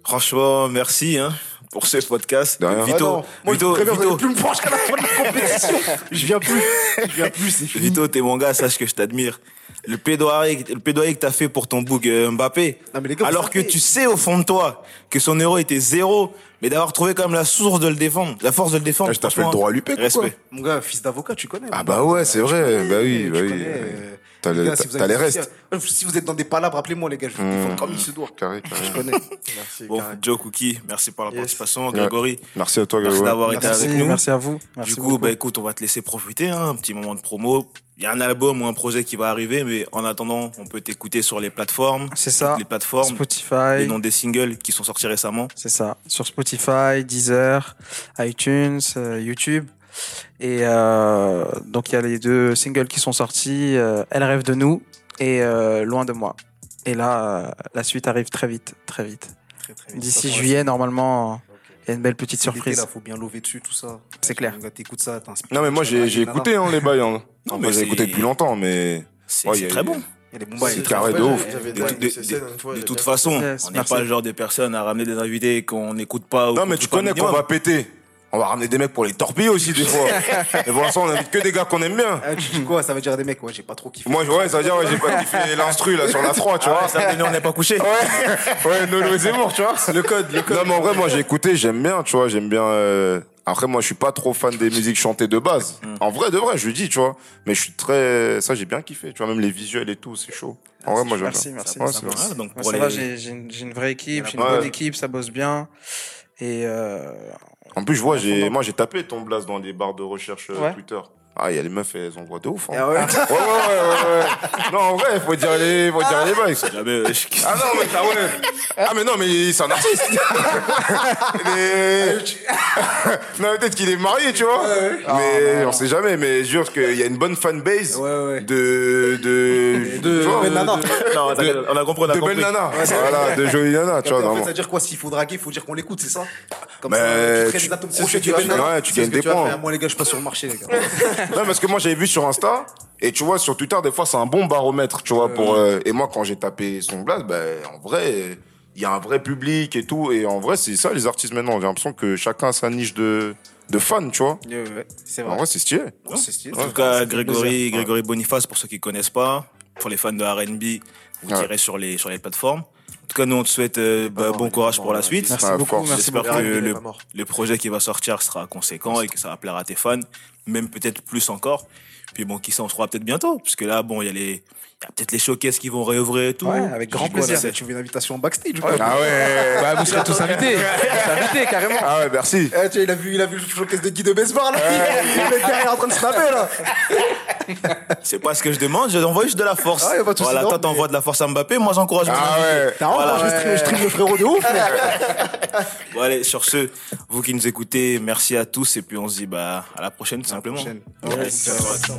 Franchement, merci hein, pour ce podcast. De rien. Ah Vito, moi, Vito, je Vito, plus me la fin de la compétition. Je viens plus. Je viens plus, c'est fini. Vito, t'es mon gars, sache que je t'admire. Le plaidoyer, le plaidoyer que t'as fait pour ton bouc euh, Mbappé, Non, mais les gars, alors que tu sais au fond de toi que son euro était zéro, mais d'avoir trouvé quand même la source de le défendre, la force de le défendre. Ah, je t'appelle franchement, droit à l'UPEC ou quoi Respect. Mon gars, fils d'avocat, tu connais. Ah mon bah ouais, c'est vrai. connais, Bah oui, bah oui. connais, euh, T'as les si les restes. Si vous êtes dans des palabres, appelez-moi, les gars. Je vais vous défendre comme il se doit. Carré, carré. Je connais. Merci. Bon, carré. Joe Cookie, merci pour la Yes. participation. Grégory, Merci à toi, merci Grégoire. d'avoir été Merci, avec nous. merci à vous. Merci du coup, beaucoup. bah écoute, on va te laisser profiter, hein, un petit moment de promo. Il y a un album ou un projet qui va arriver, mais en attendant, on peut t'écouter sur les plateformes. C'est ça. Les plateformes, les Spotify. noms des singles qui sont sortis récemment. C'est ça. Sur Spotify, Deezer, iTunes, euh, YouTube. Et euh, donc il y a les deux singles qui sont sortis, euh, Elle rêve de nous et euh, Loin de moi. Et là, euh, la suite arrive très vite, très vite. Très, très vite. D'ici juillet, normalement, il y a une belle petite surprise. Là, faut bien lever dessus, tout ça. C'est clair. T'écoutes ça, t'inspires. Non, mais moi, j'ai j'ai écouté hein, les bails. Hein. Non, mais j'ai écouté depuis longtemps, mais. C'est Ouais, il a- très bon. Il a bails. C'est carré de ouf. De, toute façon, on n'est pas le genre de personnes à ramener des invités qu'on n'écoute pas. Non, mais tu connais qu'on va péter. On va ramener des mecs pour les torpiller aussi, des fois. Mais pour l'instant, on invite que des gars qu'on aime bien. Ah, tu dis quoi? Ça veut dire des mecs, ouais, j'ai pas trop kiffé. Moi, ouais, ça veut dire, ouais, j'ai pas kiffé l'instru, là, sur la 3, tu vois. Ah, ça veut dire on n'est pas couché. Ouais, ouais, Nolo et Zemmour, tu vois. Le code, le code. Non, mais en vrai, moi, j'ai écouté, j'aime bien, tu vois, j'aime bien, euh... Après, moi, je suis pas trop fan des musiques chantées de base. En vrai, de vrai, je le dis, tu vois. Mais je suis très, ça, j'ai bien kiffé, tu vois, même les visuels et tout, c'est chaud. En vrai, moi, j'aime Merci, bien. merci. Ouais. Ah, donc pour ça les- va, j'ai une, j'ai une vraie équipe, j'ai une Ouais. bonne équipe, ça bosse bien. Et euh, En plus, je vois, j'ai, moi, j'ai tapé ton blast dans les barres de recherche euh, Ouais. Twitter. Ah, il y a les meufs, elles ont voix de ouf. Hein. Ah ouais ouais, ouais, ouais, ouais. Non, en vrai, faut dire les, faut dire les bails. Jamais, euh, je- Ah non, mais ça, ouais. Ah, mais non, mais c'est un artiste. mais... non, peut-être qu'il est marié, tu vois. Mais on sait jamais, mais je jure qu'il y a une bonne fanbase Ouais, ouais. de, de, De- vois, belle nana. Non, t'inquiète, on a compris, on a de compris. belle nana. Voilà, de jolie nana, tu vois, en fait, vraiment. ça veut dire quoi S'il faut draguer, il faut dire qu'on l'écoute, c'est ça? Comme Mais ça, tu tu- des atomes tu de. Ouais, tu gagnes des points. Moi, les gars, je passe sur le marché, les gars. Non, parce que moi j'avais vu sur Insta et tu vois sur Twitter des fois c'est un bon baromètre, tu vois pour euh, et moi quand j'ai tapé son blast, ben en vrai il y a un vrai public et tout et en vrai c'est ça les artistes maintenant, j'ai l'impression que chacun a sa niche de de fans, tu vois. Ouais, ouais, c'est En vrai. c'est stylé. Ouais, c'est stylé. En tout cas, Grégory. Grégory Boniface, pour ceux qui connaissent pas, pour les fans de R&B, vous Ouais. tirez sur les, sur les plateformes. En tout cas, nous, on te souhaite euh, bah, bon courage pour la suite. Merci beaucoup, J'espère que le, projet qui va sortir sera conséquent et que ça va plaire à tes fans, même peut-être plus encore. Puis bon, qui sait, on se revoit peut-être bientôt, puisque là, bon, il y a les, y a peut-être les showcases qui vont réouvrir et tout. Ouais, avec grand plaisir. là, c'est- Tu veux une invitation en backstage Ah ouais. Bah, vous serez tous invités. invités, carrément. Ah ouais, merci. Eh, tu vois, il a vu, il a vu le showcase de Guy de Besbar là. Le gars est en train de snapper là. C'est pas ce que je demande, je envoie juste de la force. Ah, pas de voilà, toi mais- t'envoies de la force à Mbappé, moi j'encourage Ah ouais. T'as Voilà. moi, je stream, je stream le frérot de ouf. Bon, allez, sur ce, vous qui nous écoutez, merci à tous et puis on se dit bah à la prochaine tout simplement. prochaine. Ouais, Ouais, ciao. ciao.